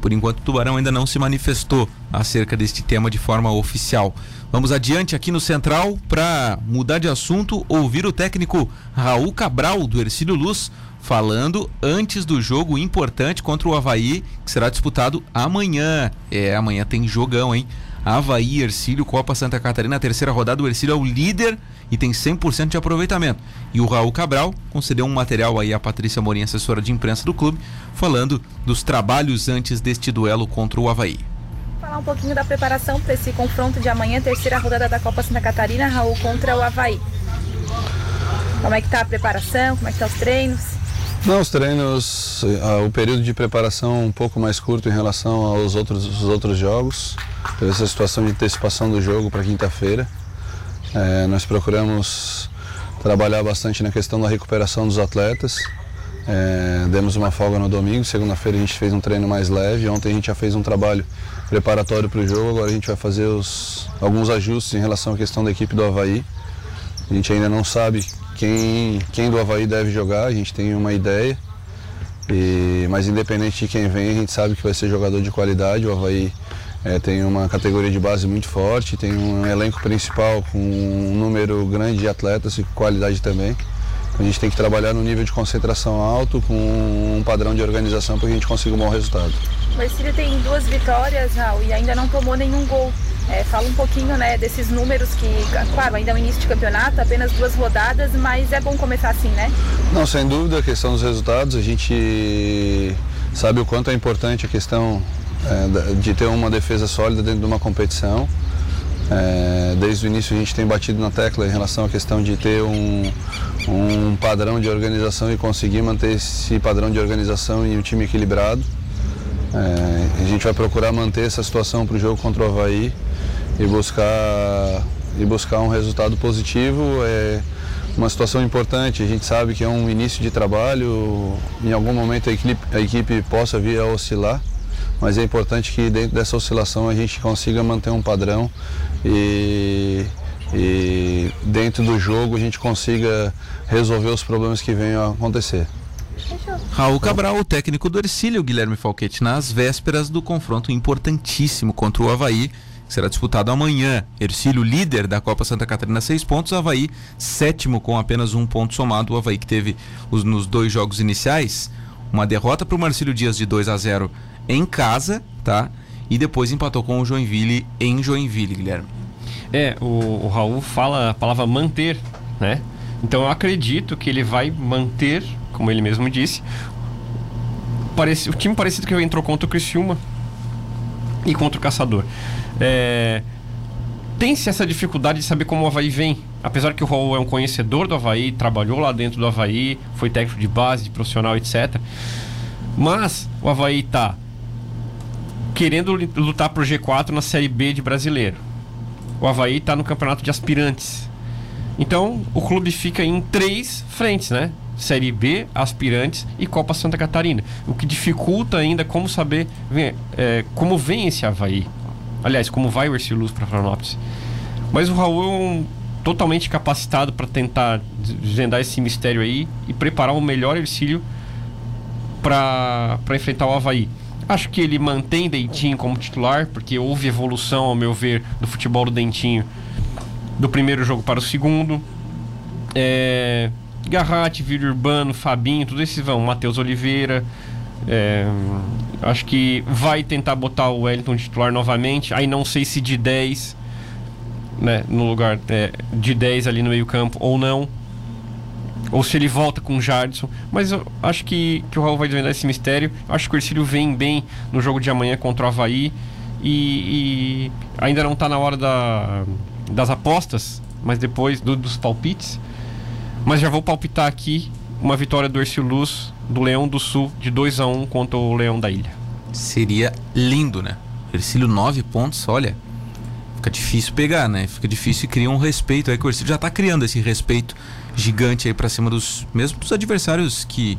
Por enquanto, o Tubarão ainda não se manifestou acerca deste tema de forma oficial. Vamos adiante aqui no Central para mudar de assunto, ouvir o técnico Raul Cabral do Ercílio Luz falando antes do jogo importante contra o Havaí, que será disputado amanhã. É, amanhã tem jogão, hein? Havaí, Ercílio, Copa Santa Catarina, terceira rodada. O Ercílio é o líder e tem 100% de aproveitamento. E o Raul Cabral concedeu um material aí à Patrícia Morim, assessora de imprensa do clube, falando dos trabalhos antes deste duelo contra o Havaí. Falar um pouquinho da preparação para esse confronto de amanhã, terceira rodada da Copa Santa Catarina, Raul contra o Havaí. Como é que tá a preparação? Como é que tá os treinos? Não, os treinos, uh, o período de preparação é um pouco mais curto em relação aos outros, os outros jogos. Teve essa situação de antecipação do jogo para quinta-feira. É, nós procuramos trabalhar bastante na questão da recuperação dos atletas. É, demos uma folga no domingo, segunda-feira a gente fez um treino mais leve. Ontem a gente já fez um trabalho preparatório para o jogo, agora a gente vai fazer os, alguns ajustes em relação à questão da equipe do Havaí. A gente ainda não sabe quem, quem do Havaí deve jogar, a gente tem uma ideia. E, mas independente de quem vem, a gente sabe que vai ser jogador de qualidade. O Havaí é, tem uma categoria de base muito forte, tem um elenco principal com um número grande de atletas e qualidade também. A gente tem que trabalhar no nível de concentração alto, com um padrão de organização para que a gente consiga um bom resultado. O Ercílio tem duas vitórias, Raul, e ainda não tomou nenhum gol. É, fala um pouquinho né, desses números que, claro, ainda é o início de campeonato, apenas duas rodadas, mas é bom começar assim, né? Não, sem dúvida, a questão dos resultados, a gente sabe o quanto é importante a questão é, de ter uma defesa sólida dentro de uma competição. É, desde o início a gente tem batido na tecla em relação à questão de ter um, um padrão de organização e conseguir manter esse padrão de organização e um time equilibrado. É, a gente vai procurar manter essa situação para o jogo contra o Havaí e buscar, e buscar um resultado positivo. É uma situação importante, a gente sabe que é um início de trabalho, em algum momento a equipe, a equipe possa vir a oscilar mas é importante que dentro dessa oscilação a gente consiga manter um padrão e, e dentro do jogo a gente consiga resolver os problemas que venham a acontecer. Raul Cabral, o técnico do Ercílio, Guilherme Falquete, nas vésperas do confronto importantíssimo contra o Havaí, que será disputado amanhã. Ercílio, líder da Copa Santa Catarina, seis pontos. Havaí, sétimo, com apenas um ponto somado. O Havaí que teve os, nos dois jogos iniciais uma derrota para o Marcílio Dias de 2 a 0 em casa, tá? E depois empatou com o Joinville em Joinville, Guilherme. É, o, o Raul fala a palavra manter, né? Então eu acredito que ele vai manter, como ele mesmo disse, parece, o time parecido que entrou contra o Criciúma e contra o Caçador. É, Tem-se essa dificuldade de saber como o Havaí vem. Apesar que o Raul é um conhecedor do Havaí, trabalhou lá dentro do Havaí, foi técnico de base, de profissional, etc. Mas o Havaí tá querendo lutar pro G4 na Série B de brasileiro. O Havaí está no campeonato de aspirantes. Então, o clube fica em três frentes, né? Série B, aspirantes e Copa Santa Catarina. O que dificulta ainda como saber é, como vem esse Havaí. Aliás, como vai o Ercílio para Florianópolis. Mas o Raul é um, totalmente capacitado para tentar desvendar esse mistério aí e preparar o melhor Ercílio para enfrentar o Havaí. Acho que ele mantém Dentinho como titular, porque houve evolução, ao meu ver, do futebol do Dentinho do primeiro jogo para o segundo. É, Garratti, Vídeo Urbano, Fabinho, tudo esses vão. Matheus Oliveira. É, acho que vai tentar botar o Wellington titular novamente. Aí não sei se de 10, né, no lugar é, de 10 ali no meio-campo ou não. Ou se ele volta com o Jardson. Mas eu acho que, que o Raul vai desvendar esse mistério. Acho que o Ercílio vem bem no jogo de amanhã contra o Havaí. E, e ainda não está na hora da, das apostas, mas depois do, dos palpites. Mas já vou palpitar aqui uma vitória do Ercílio Luz do Leão do Sul de 2 a 1 um contra o Leão da Ilha. Seria lindo, né? Ercílio 9 pontos, olha. Fica difícil pegar, né? Fica difícil e cria um respeito aí que o Ercílio já está criando esse respeito gigante aí para cima dos mesmo dos adversários que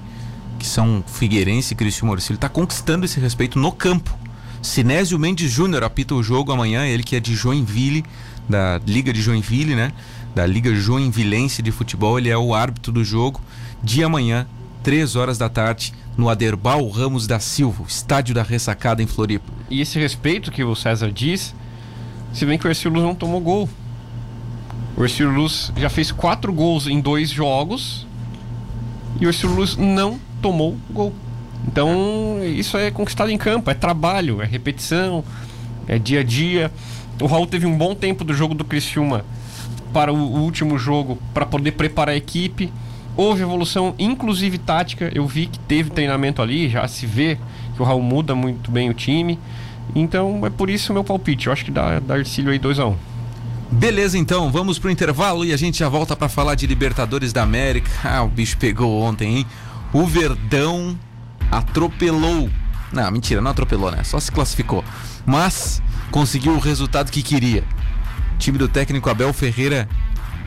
que são Figueirense e Cristiano Ercílio está conquistando esse respeito no campo. Sinésio Mendes Júnior apita o jogo amanhã, ele que é de Joinville, da Liga de Joinville, né? Da Liga Joinvilense de Futebol, ele é o árbitro do jogo de amanhã, 3 horas da tarde, no Aderbal Ramos da Silva, estádio da Ressacada em Floripa. E esse respeito que o César diz, se bem que o Ercílio não tomou gol. O Ercílio Luz já fez quatro gols em dois jogos e o Ercílio Luz não tomou gol. Então, isso é conquistado em campo, é trabalho, é repetição, é dia a dia. O Raul teve um bom tempo do jogo do Criciúma para o último jogo para poder preparar a equipe. Houve evolução, inclusive tática. Eu vi que teve treinamento ali, já se vê que o Raul muda muito bem o time. Então é por isso o meu palpite. Eu acho que dá, dá Arcílio aí 2x1. Beleza, então, vamos pro intervalo e a gente já volta para falar de Libertadores da América. Ah, o bicho pegou ontem, hein? O Verdão atropelou. Não, mentira, não atropelou, né? Só se classificou. Mas conseguiu o resultado que queria. O time do técnico Abel Ferreira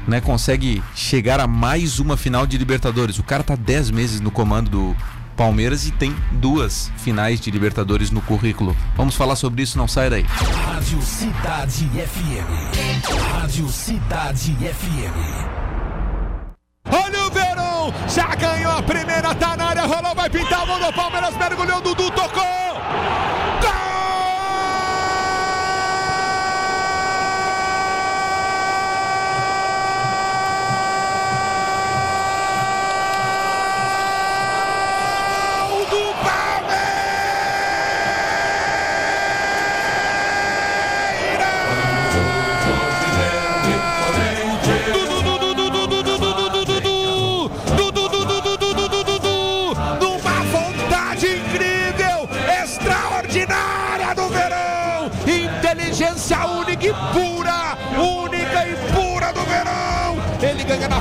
né, consegue chegar a mais uma final de Libertadores. O cara tá 10 meses no comando do Palmeiras e tem duas finais de Libertadores no currículo. Vamos falar sobre isso, não sai daí. Rádio Cidade FM. Rádio Cidade FM. Olha o Verão, já ganhou a primeira, tá na área, rolou, vai pintar a mão do Palmeiras, mergulhou, Dudu tocou.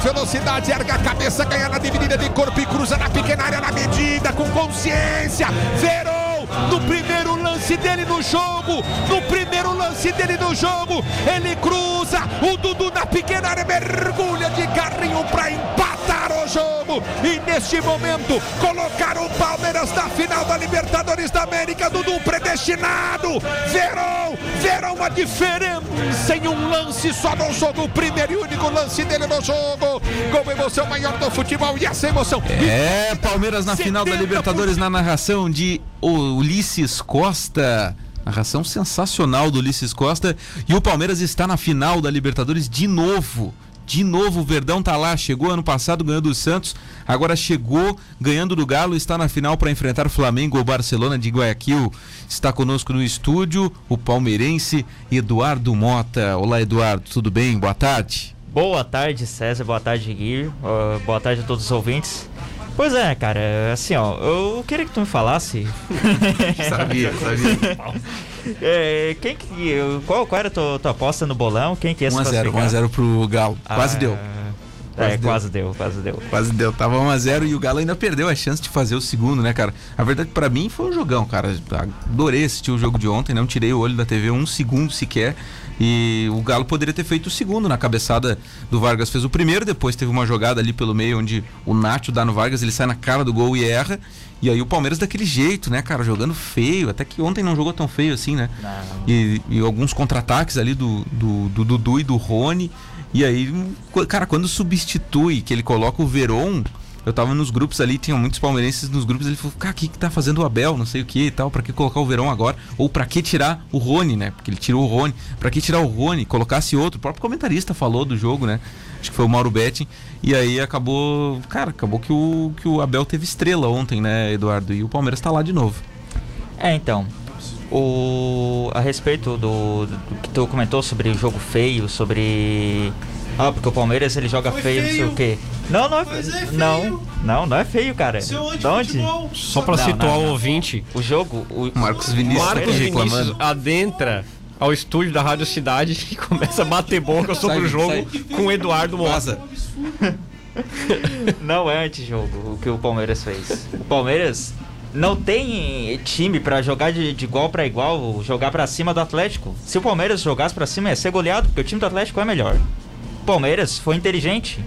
Velocidade, erga a cabeça, ganha na dividida de corpo e cruza na pequena área na medida, com consciência. Verou no primeiro lance dele no jogo, no primeiro lance dele no jogo, ele cruza, o Dudu na pequena área mergulha de carrinho para empatar o jogo e neste momento colocar o Palmeiras na final da Libertadores da América, Dudu predestinado, Verão, Verão a diferença em um lance só no jogo, o primeiro e único lance dele no jogo, com emoção maior do futebol e essa emoção. É, Palmeiras na final da Libertadores na narração de Ulisses Costa. Narração sensacional do Ulisses Costa. E o Palmeiras está na final da Libertadores de novo. De novo, o Verdão tá lá, chegou ano passado ganhando do Santos, agora chegou ganhando do Galo, está na final para enfrentar o Flamengo ou Barcelona de Guayaquil. Está conosco no estúdio o palmeirense Eduardo Mota. Olá, Eduardo, tudo bem? Boa tarde. Boa tarde, César. Boa tarde, Gui. Uh, boa tarde a todos os ouvintes. Pois é, cara, assim, ó, eu queria que tu me falasse. [LAUGHS] sabia, sabia. [LAUGHS] É, quem que. Qual, qual era a tua, tua aposta no bolão? Quem que ia 1x0, 1x0 pro Galo. Quase Ah, deu. é, deu. quase deu, quase deu. Quase deu. Tava 1x0 e o Galo ainda perdeu a chance de fazer o segundo, né, cara? A verdade, pra mim, foi um jogão, cara. Adorei assistir o jogo de ontem, não tirei o olho da TV um segundo sequer. E o Galo poderia ter feito o segundo na cabeçada do Vargas. Fez o primeiro, depois teve uma jogada ali pelo meio onde o Nacho dá no Vargas, ele sai na cara do gol e erra. E aí o Palmeiras daquele jeito, né, cara, jogando feio. Até que ontem não jogou tão feio assim, né? E, e alguns contra-ataques ali do, do, do Dudu e do Rony. E aí, cara, quando substitui, que ele coloca o Veron, eu tava nos grupos ali, tinham muitos palmeirenses nos grupos, ele falou, cara, o que, que tá fazendo o Abel, não sei o que e tal, pra que colocar o Verão agora? Ou pra que tirar o Rony, né? Porque ele tirou o Rony, pra que tirar o Rony, colocasse outro, o próprio comentarista falou do jogo, né? Acho que foi o Mauro Betting, e aí acabou, cara, acabou que o, que o Abel teve estrela ontem, né, Eduardo? E o Palmeiras tá lá de novo. É, então, o, a respeito do, do que tu comentou sobre o jogo feio, sobre ah, porque o Palmeiras ele joga feio, não sei o quê. Não, não é, é não, não, não é feio, cara. De onde? Só pra Não, situar não, o não. ouvinte, O jogo, o Marcos Vinícius Marcos reclamando. Vinícius adentra ao estúdio da Rádio Cidade e começa a bater boca sobre Sai, o jogo sai. com o Eduardo Moza. [LAUGHS] Não é antijogo o que o Palmeiras fez. O Palmeiras não tem time pra jogar de, de igual pra igual, jogar pra cima do Atlético. Se o Palmeiras jogasse pra cima ia ser goleado, porque o time do Atlético é melhor. O Palmeiras foi inteligente.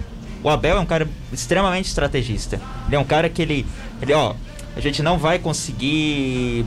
O Abel é um cara extremamente estrategista. Ele é um cara que ele, ele ó, a gente não vai conseguir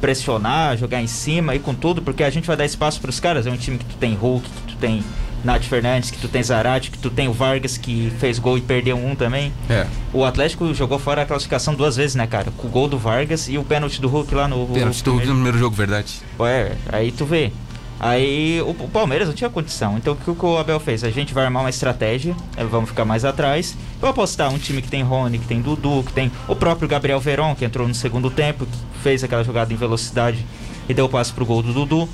pressionar, jogar em cima e com tudo, porque a gente vai dar espaço pros caras. É um time que tu tem Hulk, que tu tem Nath Fernandes, que tu tem Zarate, que tu tem o Vargas que fez gol e perdeu um também. É, O Atlético jogou fora a classificação duas vezes, né, cara? Com o gol do Vargas e o pênalti do Hulk lá no. pênalti do Hulk no primeiro jogo, verdade. É, aí tu vê. Aí o, o Palmeiras não tinha condição. Então o que, o Abel fez? A gente vai armar uma estratégia, eh, vamos ficar mais atrás. Vou apostar um time que tem Rony, que tem Dudu, que tem o próprio Gabriel Veron, que entrou no segundo tempo, que fez aquela jogada em velocidade e deu o passe pro gol do Dudu.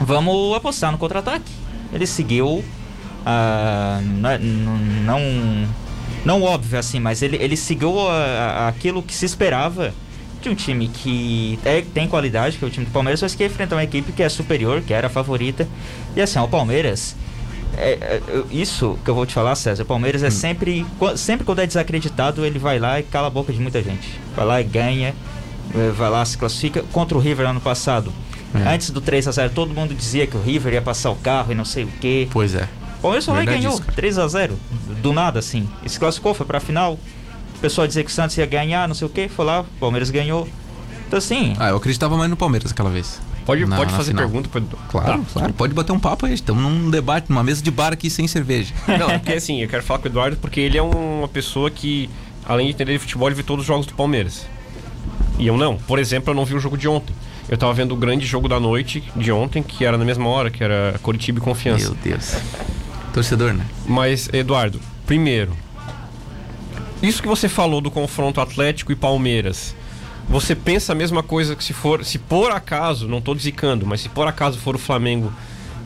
Vamos apostar no contra-ataque. Ele seguiu. ah, não, é- não, não óbvio assim, mas ele, ele seguiu a- a- aquilo que se esperava um time que é- tem qualidade, que é o time do Palmeiras, mas que ia enfrentar uma equipe que é superior, que era a favorita. E assim, ó, o Palmeiras. é- é- isso que eu vou te falar, César, o Palmeiras é sempre. qu- Sempre quando é desacreditado, ele vai lá e cala a boca de muita gente. Vai lá e ganha, eh, vai lá, se classifica. Contra o River ano passado. Antes do 3 a 0 todo mundo dizia que o River ia passar o carro e não sei o quê. Pois é. O Palmeiras só e Verdade ganhou isso, cara. 3 a 0 do nada assim. E se classificou, foi pra final. O pessoal dizia que o Santos ia ganhar, não sei o que, foi lá, o Palmeiras ganhou. Então assim, Ah, eu acreditava mais no Palmeiras aquela vez. Pode, Na- pode na fazer final. pergunta pro Edu. Claro, Tá. claro. Pode bater um papo aí. Estamos num debate, numa mesa de bar aqui sem cerveja. [LAUGHS] Não, é porque assim, eu quero falar com o Eduardo porque ele é um- uma pessoa que, além de entender de futebol, ele vê todos os jogos do Palmeiras. E eu não. Por exemplo, eu não vi o jogo de ontem. Eu tava vendo o grande jogo da noite de ontem, que era na mesma hora, que era Coritiba e Confiança. Meu Deus. Torcedor, né? Mas, Eduardo, primeiro, isso que você falou do confronto Atlético e Palmeiras, você pensa a mesma coisa que se for, se por acaso, não tô zicando, mas se por acaso for o Flamengo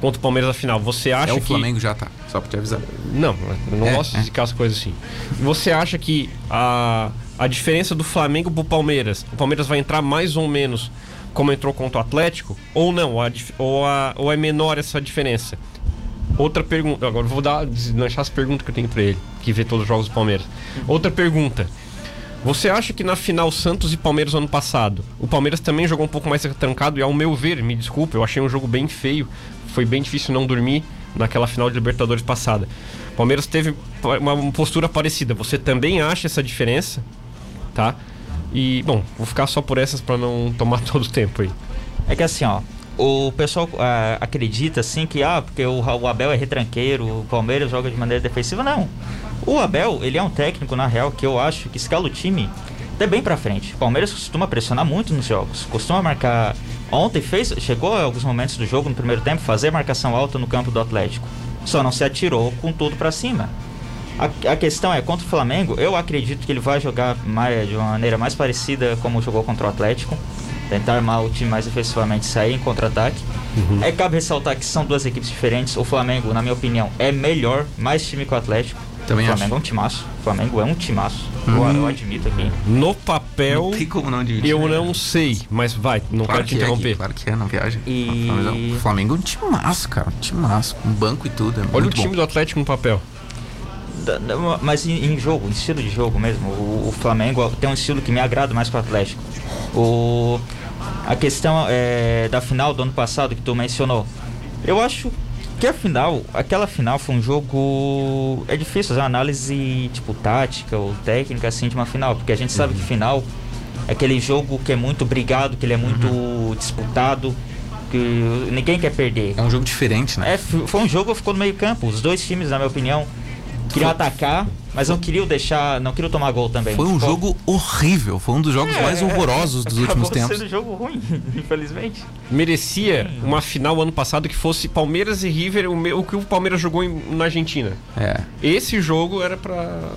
contra o Palmeiras na final, você acha é o que Flamengo já tá, só pra te avisar. não, eu não É, gosto é. de zicar as coisas assim. Você acha que a, a diferença do Flamengo pro Palmeiras, o Palmeiras vai entrar mais ou menos como entrou contra o Atlético? Ou não? A ou, a- ou é menor essa diferença? Outra pergunta, agora vou dar, deslanchar as perguntas que eu tenho pra ele, que vê todos os jogos do Palmeiras. Outra pergunta. Você acha que na final Santos e Palmeiras ano passado, o Palmeiras também jogou um pouco mais trancado e ao meu ver, me desculpe, eu achei um jogo bem feio, foi bem difícil não dormir naquela final de Libertadores passada. O Palmeiras teve uma postura parecida. Você também acha essa diferença? Tá? E, bom, vou ficar só por essas pra não tomar [LAUGHS] todo o tempo aí. é que assim, ó, o pessoal ah, acredita assim que, ah, porque o, o Abel é retranqueiro, o Palmeiras joga de maneira defensiva. Não. O Abel, ele é um técnico, na real, que eu acho que escala o time até bem pra frente. O Palmeiras costuma pressionar muito nos jogos, costuma marcar. Ontem fez, chegou a alguns momentos do jogo no primeiro tempo fazer marcação alta no campo do Atlético. Só não se atirou com tudo pra cima. A, a questão é, contra o Flamengo, eu acredito que ele vai jogar mais, de uma maneira mais parecida como jogou contra o Atlético. Tentar armar o time mais efetivamente, sair em contra-ataque. É, cabe ressaltar que são duas equipes diferentes. O Flamengo, na minha opinião, é melhor, mais time que o Atlético. Também o Flamengo é um timaço. O Flamengo é um timaço. Eu, eu admito aqui. No papel, Não tem como não dividir. eu né? não sei, mas vai, não Claro quero te que é, interromper. Gui, claro que é, não viaja. E- O Flamengo é um massa, cara. Um massa. Com banco e tudo. É Olha o time bom. do Atlético no papel. Mas em, jogo, em estilo de jogo mesmo, o, o Flamengo tem um estilo que me agrada mais que o Atlético. O, a questão é, da final do ano passado que tu mencionou. Eu acho que a final, aquela final foi um jogo. É difícil fazer uma análise tipo tática ou técnica assim de uma final, porque a gente sabe que final é aquele jogo que é muito brigado, que ele é muito disputado, que ninguém quer perder. É um jogo diferente, né? É, foi um jogo que ficou no meio campo. Os dois times, na minha opinião, queriam atacar, mas não queriam deixar, não queriam tomar gol também. Foi um jogo horrível, foi um dos jogos é, mais é, horrorosos dos últimos tempos. sendo um jogo ruim, [LAUGHS] infelizmente. Merecia uma final ano passado que fosse Palmeiras e River, o, meu- o que o Palmeiras jogou em- na Argentina. É. Esse jogo era pra.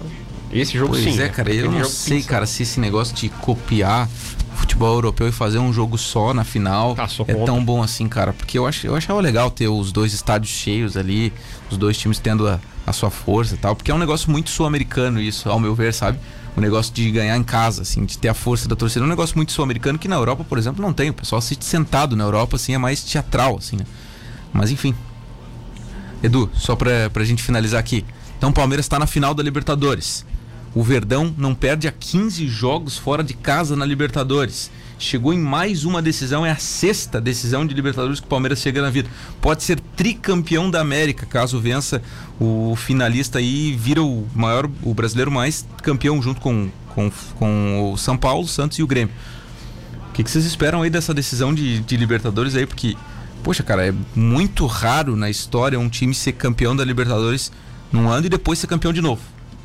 Esse jogo Pois sim. é, cara, eu não sei, pinça. cara, se esse negócio de copiar o futebol europeu e fazer um jogo só na final Ah, é tão bom assim, cara. Porque eu, ach, eu achava legal ter os dois estádios cheios ali, os dois times tendo a, a sua força e tal. Porque é um negócio muito sul-americano isso, ao meu ver, sabe? O negócio de ganhar em casa, assim, de ter a força da torcida. É um negócio muito sul-americano que na Europa, por exemplo, não tem. O pessoal assiste sentado na Europa, assim, é mais teatral, assim, né? Mas enfim. Edu, só pra, pra gente finalizar aqui. Então o Palmeiras tá na final da Libertadores. O Verdão não perde a 15 jogos fora de casa na Libertadores. Chegou em mais uma decisão, é a sexta decisão de Libertadores que o Palmeiras chega na vida. Pode ser tricampeão da América, caso vença o finalista e vira o maior, o brasileiro mais campeão junto com, com, com o São Paulo, Santos e o Grêmio. O que, que vocês esperam aí dessa decisão de, de Libertadores aí? Porque, poxa, cara, é muito raro na história um time ser campeão da Libertadores num ano e depois ser campeão de novo.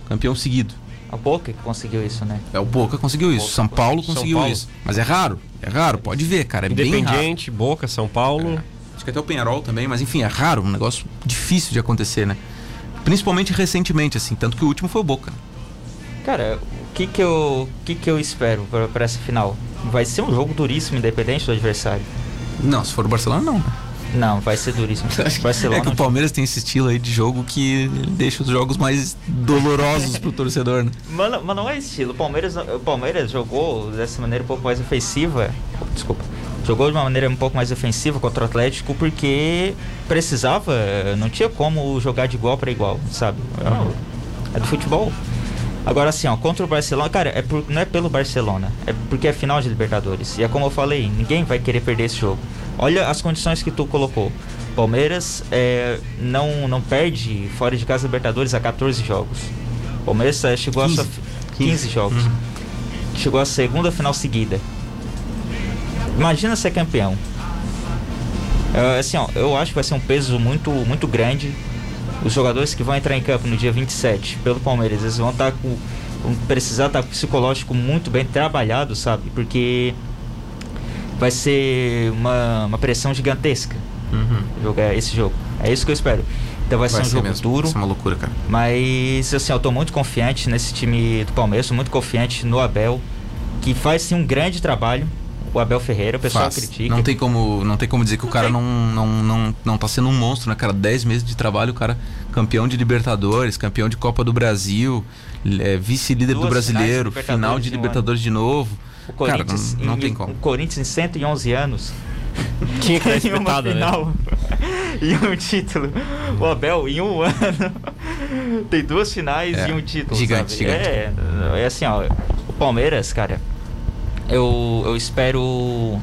Campeão seguido. A Boca que conseguiu isso, né? É o Boca conseguiu isso, São Paulo São conseguiu Paulo. isso. Mas é raro, é raro, pode ver, cara, é bem raro. Independiente, Boca, São Paulo. Acho que até o Penharol também, mas enfim, é raro, um negócio difícil de acontecer, né? Principalmente recentemente, assim, tanto que o último foi o Boca. Cara, o que que eu, o que que eu espero pra, pra essa final? Vai ser um jogo duríssimo, independente do adversário. Não, se for o Barcelona, não. Não, vai ser duríssimo. [LAUGHS] Barcelona É que o Palmeiras tem esse estilo aí de jogo que deixa os jogos mais dolorosos pro torcedor, né? [LAUGHS] Mas, não- mas não é estilo. O Palmeiras, o Palmeiras jogou dessa maneira um pouco mais ofensiva. Desculpa. Jogou de uma maneira um pouco mais ofensiva contra o Atlético porque precisava, não tinha como jogar de igual para igual, sabe? É, é do futebol. Agora assim, ó, contra o Barcelona, cara, é por- não é pelo Barcelona, é porque é final de Libertadores. E é como eu falei, ninguém vai querer perder esse jogo. Olha as condições que tu colocou. Palmeiras é, não, não perde fora de casa Libertadores há 14 jogos. Palmeiras é, chegou a 15. sua, 15 jogos. Chegou à segunda final seguida. Imagina ser campeão. É, assim, ó, eu acho que vai ser um peso muito, muito grande. Os jogadores que vão entrar em campo no dia 27 pelo Palmeiras, eles vão estar com. vão precisar estar com o psicológico muito bem trabalhado, sabe? Porque vai ser uma, uma pressão gigantesca jogar esse jogo. É isso que eu espero. Então vai, ser um jogo mesmo, duro. Vai ser uma loucura, cara. Mas assim, eu tô muito confiante nesse time do Palmeiras, muito confiante no Abel, que faz sim um grande trabalho. O Abel Ferreira, o pessoal Faz. critica. Não tem como, não tem como dizer que o cara tem. não, não, não, não tá sendo um monstro, né, cara? 10 meses de trabalho, o cara campeão de Libertadores, campeão de Copa do Brasil, é, vice-líder do Duas finais de brasileiro, Libertadores final de um Libertadores de novo. O Cara, Corinthians, não, não em. O Corinthians em 111 anos. [LAUGHS] Tinha que ter [LAUGHS] uma né? final [LAUGHS] e um título. O Abel, em um ano, tem duas finais É, e um título. gigante, sabe? gigante. É, é assim, ó. O Palmeiras, cara, eu, eu espero.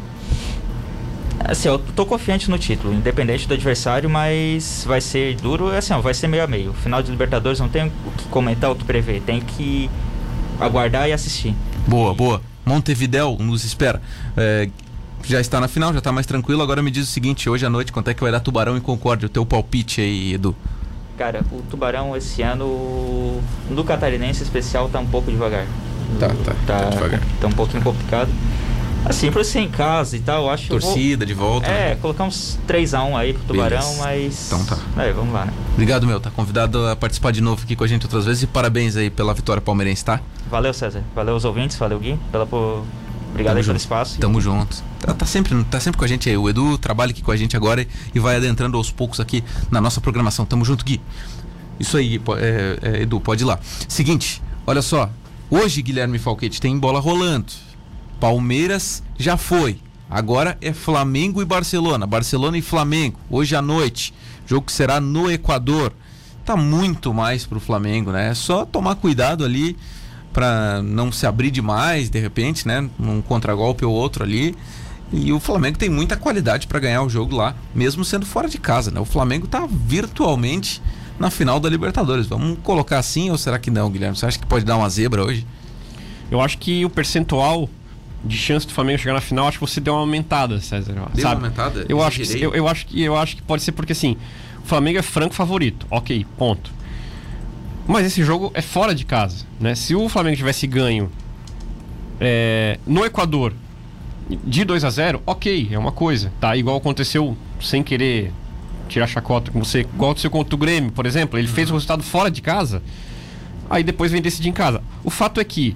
Assim, eu tô confiante no título, independente do adversário, mas vai ser duro, assim, ó, vai ser meio a meio. Final de Libertadores não tem o que comentar, o que prever, tem que aguardar e assistir. Boa, boa. Montevidéu nos espera. É, já está na final, já está mais tranquilo. Agora me diz o seguinte, hoje à noite, quanto é que vai dar Tubarão e Concórdia? O teu palpite aí, Edu. Cara, o Tubarão esse ano, no Catarinense especial, tá um pouco devagar. Tá, tá, tá devagar. Tá um pouquinho complicado. Assim, por ser em casa e tal, acho eu vou- Torcida de volta. É, né? colocar uns 3x1 aí pro Tubarão, Beleza. mas. Então tá. É, vamos lá, né? Obrigado, meu. Tá convidado a participar de novo aqui com a gente outras vezes e parabéns aí pela vitória palmeirense, tá? Valeu, César. Valeu os ouvintes, valeu, Gui. Pela, por... Obrigado Tamo aí junto. pelo espaço. Tamo junto. Tá, tá sempre, tá sempre com a gente aí. O Edu trabalha aqui com a gente agora e, e vai adentrando aos poucos aqui na nossa programação. Tamo junto, Gui. Isso aí, é, é, Edu, pode ir lá. Seguinte, olha só. Hoje, Guilherme Falquete, tem bola rolando. Palmeiras já foi. Agora é Flamengo e Barcelona. Barcelona e Flamengo. Hoje à noite. Jogo que será no Equador. Tá muito mais pro Flamengo, né? É só tomar cuidado ali para não se abrir demais, de repente, né? Um contragolpe ou outro ali. E o Flamengo tem muita qualidade para ganhar o jogo lá, mesmo sendo fora de casa, né? O Flamengo tá virtualmente na final da Libertadores. Vamos colocar assim ou será que não, Guilherme? Você acha que pode dar uma zebra hoje? Eu acho que o percentual de chance do Flamengo chegar na final, acho que você deu uma aumentada, César. Deu sabe? uma aumentada? Eu acho, que, eu, eu acho que eu acho que pode ser porque assim, o Flamengo é franco favorito. OK, ponto. Mas esse jogo é fora de casa, né? Se o Flamengo tivesse ganho é, no Equador de 2 a 0, OK, é uma coisa, tá? Igual aconteceu sem querer tirar chacota com você, igual aconteceu contra o Grêmio, por exemplo, ele fez o resultado fora de casa. Aí depois vem decidir em casa. O fato é que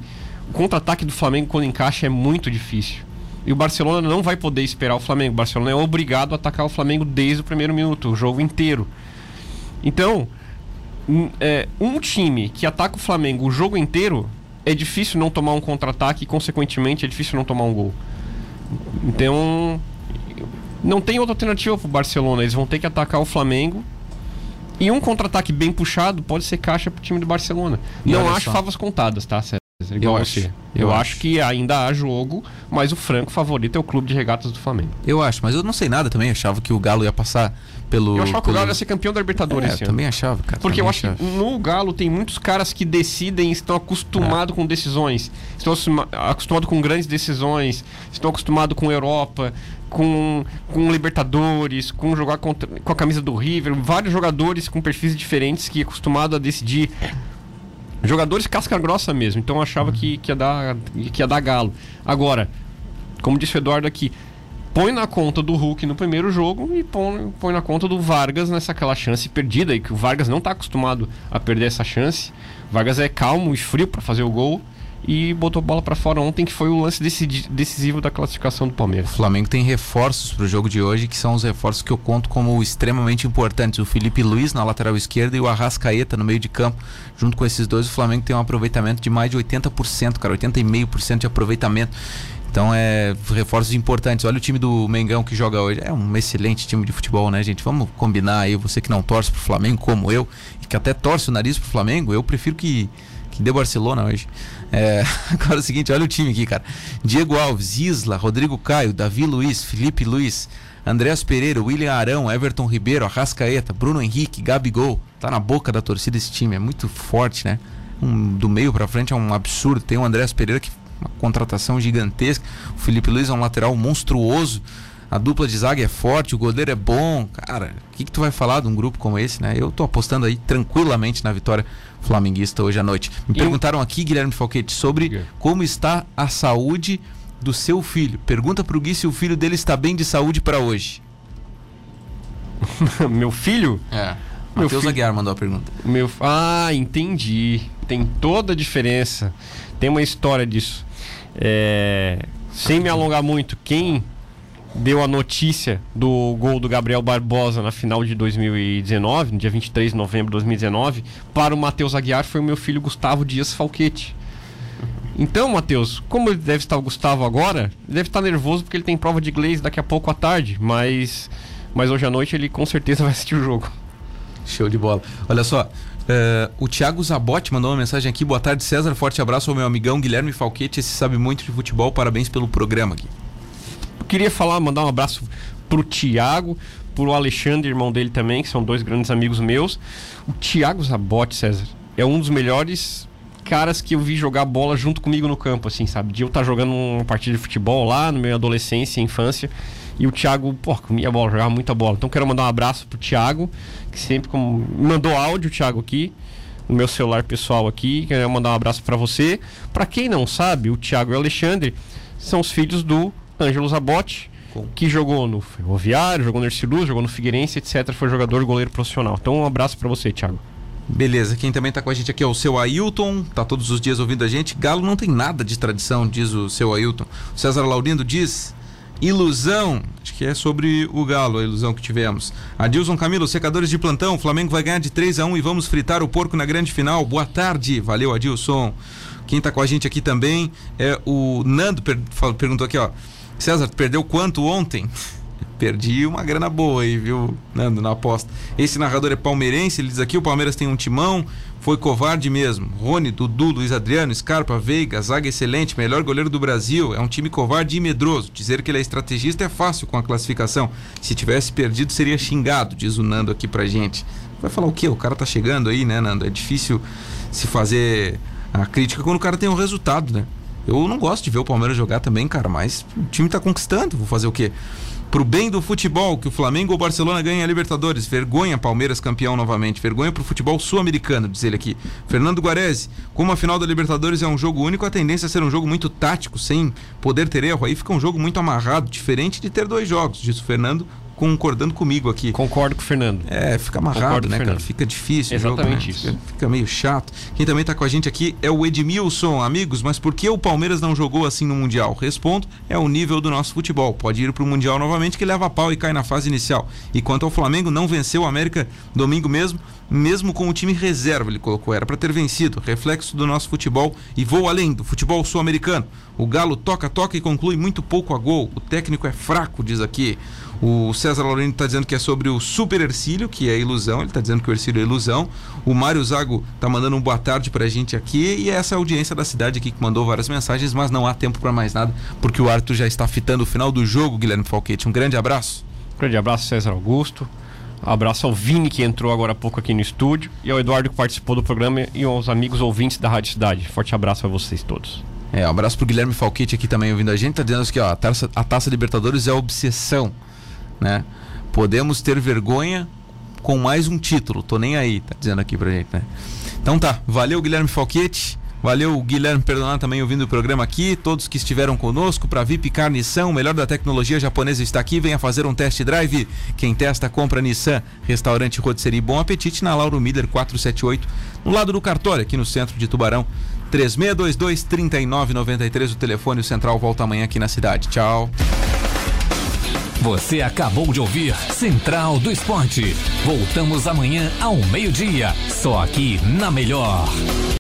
o contra-ataque do Flamengo quando encaixa é muito difícil. E o Barcelona não vai poder esperar o Flamengo. O Barcelona é obrigado a atacar o Flamengo desde o primeiro minuto, o jogo inteiro. Então, um, é, um time que ataca o Flamengo o jogo inteiro é difícil não tomar um contra-ataque e, consequentemente, é difícil não tomar um gol. Então, não tem outra alternativa pro Barcelona. Eles vão ter que atacar o Flamengo. E um contra-ataque bem puxado pode ser caixa pro time do Barcelona. E não acho só. favas contadas, tá, César? Igual Eu acho, Eu, eu acho. acho. que ainda há jogo, mas o franco favorito é o clube de regatas do Flamengo. Eu acho, mas eu não sei nada também. Eu achava que o Galo ia passar pelo. Eu achava que o pelo- Galo ia ser campeão da Libertadores É, eu também achava, cara. Porque eu acho que achava. no Galo tem muitos caras que decidem, estão acostumados com decisões, estão acostuma- acostumados com grandes decisões, estão acostumados com Europa, com, com Libertadores, com jogar contra- com a camisa do River, vários jogadores com perfis diferentes que acostumados a decidir. Jogadores casca grossa mesmo, então eu achava que, que, ia dar, que ia dar galo. Agora, como disse o Eduardo aqui, põe na conta do Hulk no primeiro jogo e põe, põe na conta do Vargas nessa aquela chance perdida, e que o Vargas não está acostumado a perder essa chance. O Vargas é calmo e frio para fazer o gol e botou bola para fora ontem, que foi o lance decisivo da classificação do O Palmeiras. Flamengo tem reforços pro jogo de hoje, que são os reforços que eu conto como extremamente importantes. O Felipe Luiz na lateral esquerda e o Arrascaeta no meio de campo. Junto com esses dois, o Flamengo tem um aproveitamento de mais de 80%, cara, 80,5% de aproveitamento. Então é reforços importantes. Olha o time do Mengão que joga hoje. É um excelente time de futebol, né, gente? Vamos combinar aí, você que não torce pro Flamengo como eu, e que até torce o nariz pro Flamengo, eu prefiro que que dê Barcelona hoje. É, [LAUGHS] agora é o seguinte, olha o time aqui, cara. Diego Alves, Isla, Rodrigo Caio, Davi Luiz, Felipe Luiz, Andréas Pereira, William Arão, Everton Ribeiro, Arrascaeta, Bruno Henrique, Gabigol. Tá na boca da torcida esse time, é muito forte, né? Um, do meio pra frente é um absurdo. Tem o Andréas Pereira que uma contratação gigantesca. O Felipe Luiz é um lateral monstruoso. A dupla de zaga é forte, o goleiro é bom. Cara, o que, que tu vai falar de um grupo como esse, né? Eu tô apostando aí tranquilamente na vitória flamenguista hoje à noite. Me E perguntaram aqui, Guilherme Falquete, sobre como está a saúde do seu filho. Pergunta pro Gui se o filho dele está bem de saúde para hoje. [LAUGHS] Meu filho? É. Meu Matheus filho- Aguiar mandou a pergunta. Meu, ah, entendi. Tem toda a diferença. Tem uma história disso. É, sem me alongar muito, quem deu a notícia do gol do Gabriel Barbosa na final de 2019, no dia 23 de novembro de 2019, para o Matheus Aguiar foi o meu filho Gustavo Dias Falquete. Então, Matheus, como ele deve estar o Gustavo agora, ele deve estar nervoso porque ele tem prova de inglês daqui a pouco à tarde, mas, mas hoje à noite ele com certeza [LAUGHS] vai assistir o jogo. Show de bola. Olha só, eh, o Thiago Zabotti mandou uma mensagem aqui. Boa tarde, César. Forte abraço ao meu amigão Guilherme Falquete. Esse sabe muito de futebol. Parabéns pelo programa aqui. Queria falar, mandar um abraço pro Tiago, pro Alexandre, irmão dele também, que são dois grandes amigos meus. O Tiago Zabotti, César, é um dos melhores caras que eu vi jogar bola junto comigo no campo, assim, sabe? De eu estar jogando uma partida de futebol lá, no minha adolescência infância. E o Thiago, pô, comia bola, jogava muita bola. Então quero mandar um abraço pro Thiago, que sempre como, mandou áudio, o Thiago, aqui, no meu celular pessoal aqui. Quero mandar um abraço para você. Para quem não sabe, o Thiago e o Alexandre são os filhos do Ângelo Zabotti, que jogou no Ferroviário, jogou no Ercilus, jogou no Figueirense, etc. Foi jogador goleiro profissional. Então um abraço para você, Thiago. Beleza, quem também tá com a gente aqui é o seu Ailton, tá todos os dias ouvindo a gente. Galo não tem nada de tradição, diz o seu Ailton. O César Laurindo diz: ilusão. Acho que é sobre o Galo, a ilusão que tivemos. Adilson Camilo, secadores de plantão. Flamengo vai ganhar de 3 a 1 e vamos fritar o porco na grande final. Boa tarde, valeu, Adilson. Quem tá com a gente aqui também é o Nando, per- perguntou aqui, ó. César, perdeu quanto ontem? [LAUGHS] Perdi uma grana boa aí, viu, Nando, na aposta. Esse narrador é palmeirense, ele diz aqui: o Palmeiras tem um timão, foi covarde mesmo. Rony, Dudu, Luiz Adriano, Scarpa, Veiga, zaga excelente, melhor goleiro do Brasil. É um time covarde e medroso. Dizer que ele é estrategista é fácil com a classificação. Se tivesse perdido, seria xingado, diz o Nando aqui pra gente. Vai falar o quê? O cara tá chegando aí, né, Nando? É difícil se fazer a crítica quando o cara tem um resultado, né? Eu não gosto de ver o Palmeiras jogar também, cara, mas o time tá conquistando, vou fazer o quê? Pro bem do futebol, que o Flamengo ou Barcelona ganhem a Libertadores. Vergonha, Palmeiras campeão novamente. Vergonha pro futebol sul-americano, diz ele aqui. Fernando Guarese, como a final da Libertadores é um jogo único, a tendência é ser um jogo muito tático, sem poder ter erro. Aí fica um jogo muito amarrado, diferente de ter dois jogos, diz o Fernando, concordando comigo aqui. Concordo com o Fernando. É, fica amarrado, Concordo né, o cara? Fica difícil. o Exatamente jogo, né? isso. Fica, fica meio chato. Quem também tá com a gente aqui é o Edmilson. Amigos, mas por que o Palmeiras não jogou assim no Mundial? Respondo, é o nível do nosso futebol. Pode ir pro Mundial novamente que leva pau e cai na fase inicial. E quanto ao Flamengo, não venceu o América domingo mesmo, mesmo com o time reserva, ele colocou. Era para ter vencido. Reflexo do nosso futebol e vou além do futebol sul-americano. O Galo toca, toca e conclui muito pouco a gol. O técnico é fraco, diz aqui. O César Laurino está dizendo que é sobre o Super Ercílio, que é ilusão. Ele está dizendo que o Ercílio é ilusão. O Mário Zago está mandando um boa tarde pra gente aqui. E essa é a audiência da cidade aqui que mandou várias mensagens, mas não há tempo para mais nada, porque o Arthur já está fitando o final do jogo, Guilherme Falquete. Um grande abraço. Grande abraço, César Augusto. Abraço ao Vini, que entrou agora há pouco aqui no estúdio. E ao Eduardo, que participou do programa. E aos amigos ouvintes da Rádio Cidade. Forte abraço a vocês todos. É, um abraço pro Guilherme Falquete aqui também ouvindo a gente. Tá dizendo que ó, a, taça, a taça Libertadores é obsessão, né? Podemos ter vergonha com mais um título. Tô nem aí, tá dizendo aqui pra gente, né? Então tá, valeu Guilherme Falquete. Valeu Guilherme Perdonar também ouvindo o programa aqui, todos que estiveram conosco para VIP Car Nissan, o melhor da tecnologia japonesa está aqui, venha fazer um test drive. Quem testa compra Nissan. Restaurante Rotisserie Bom Apetite na Lauro Miller 478, no lado do cartório, aqui no centro de Tubarão. 3622 3993 o telefone o central volta amanhã aqui na cidade. Tchau. Você acabou de ouvir Central do Esporte. Voltamos amanhã ao meio-dia, só aqui na Melhor.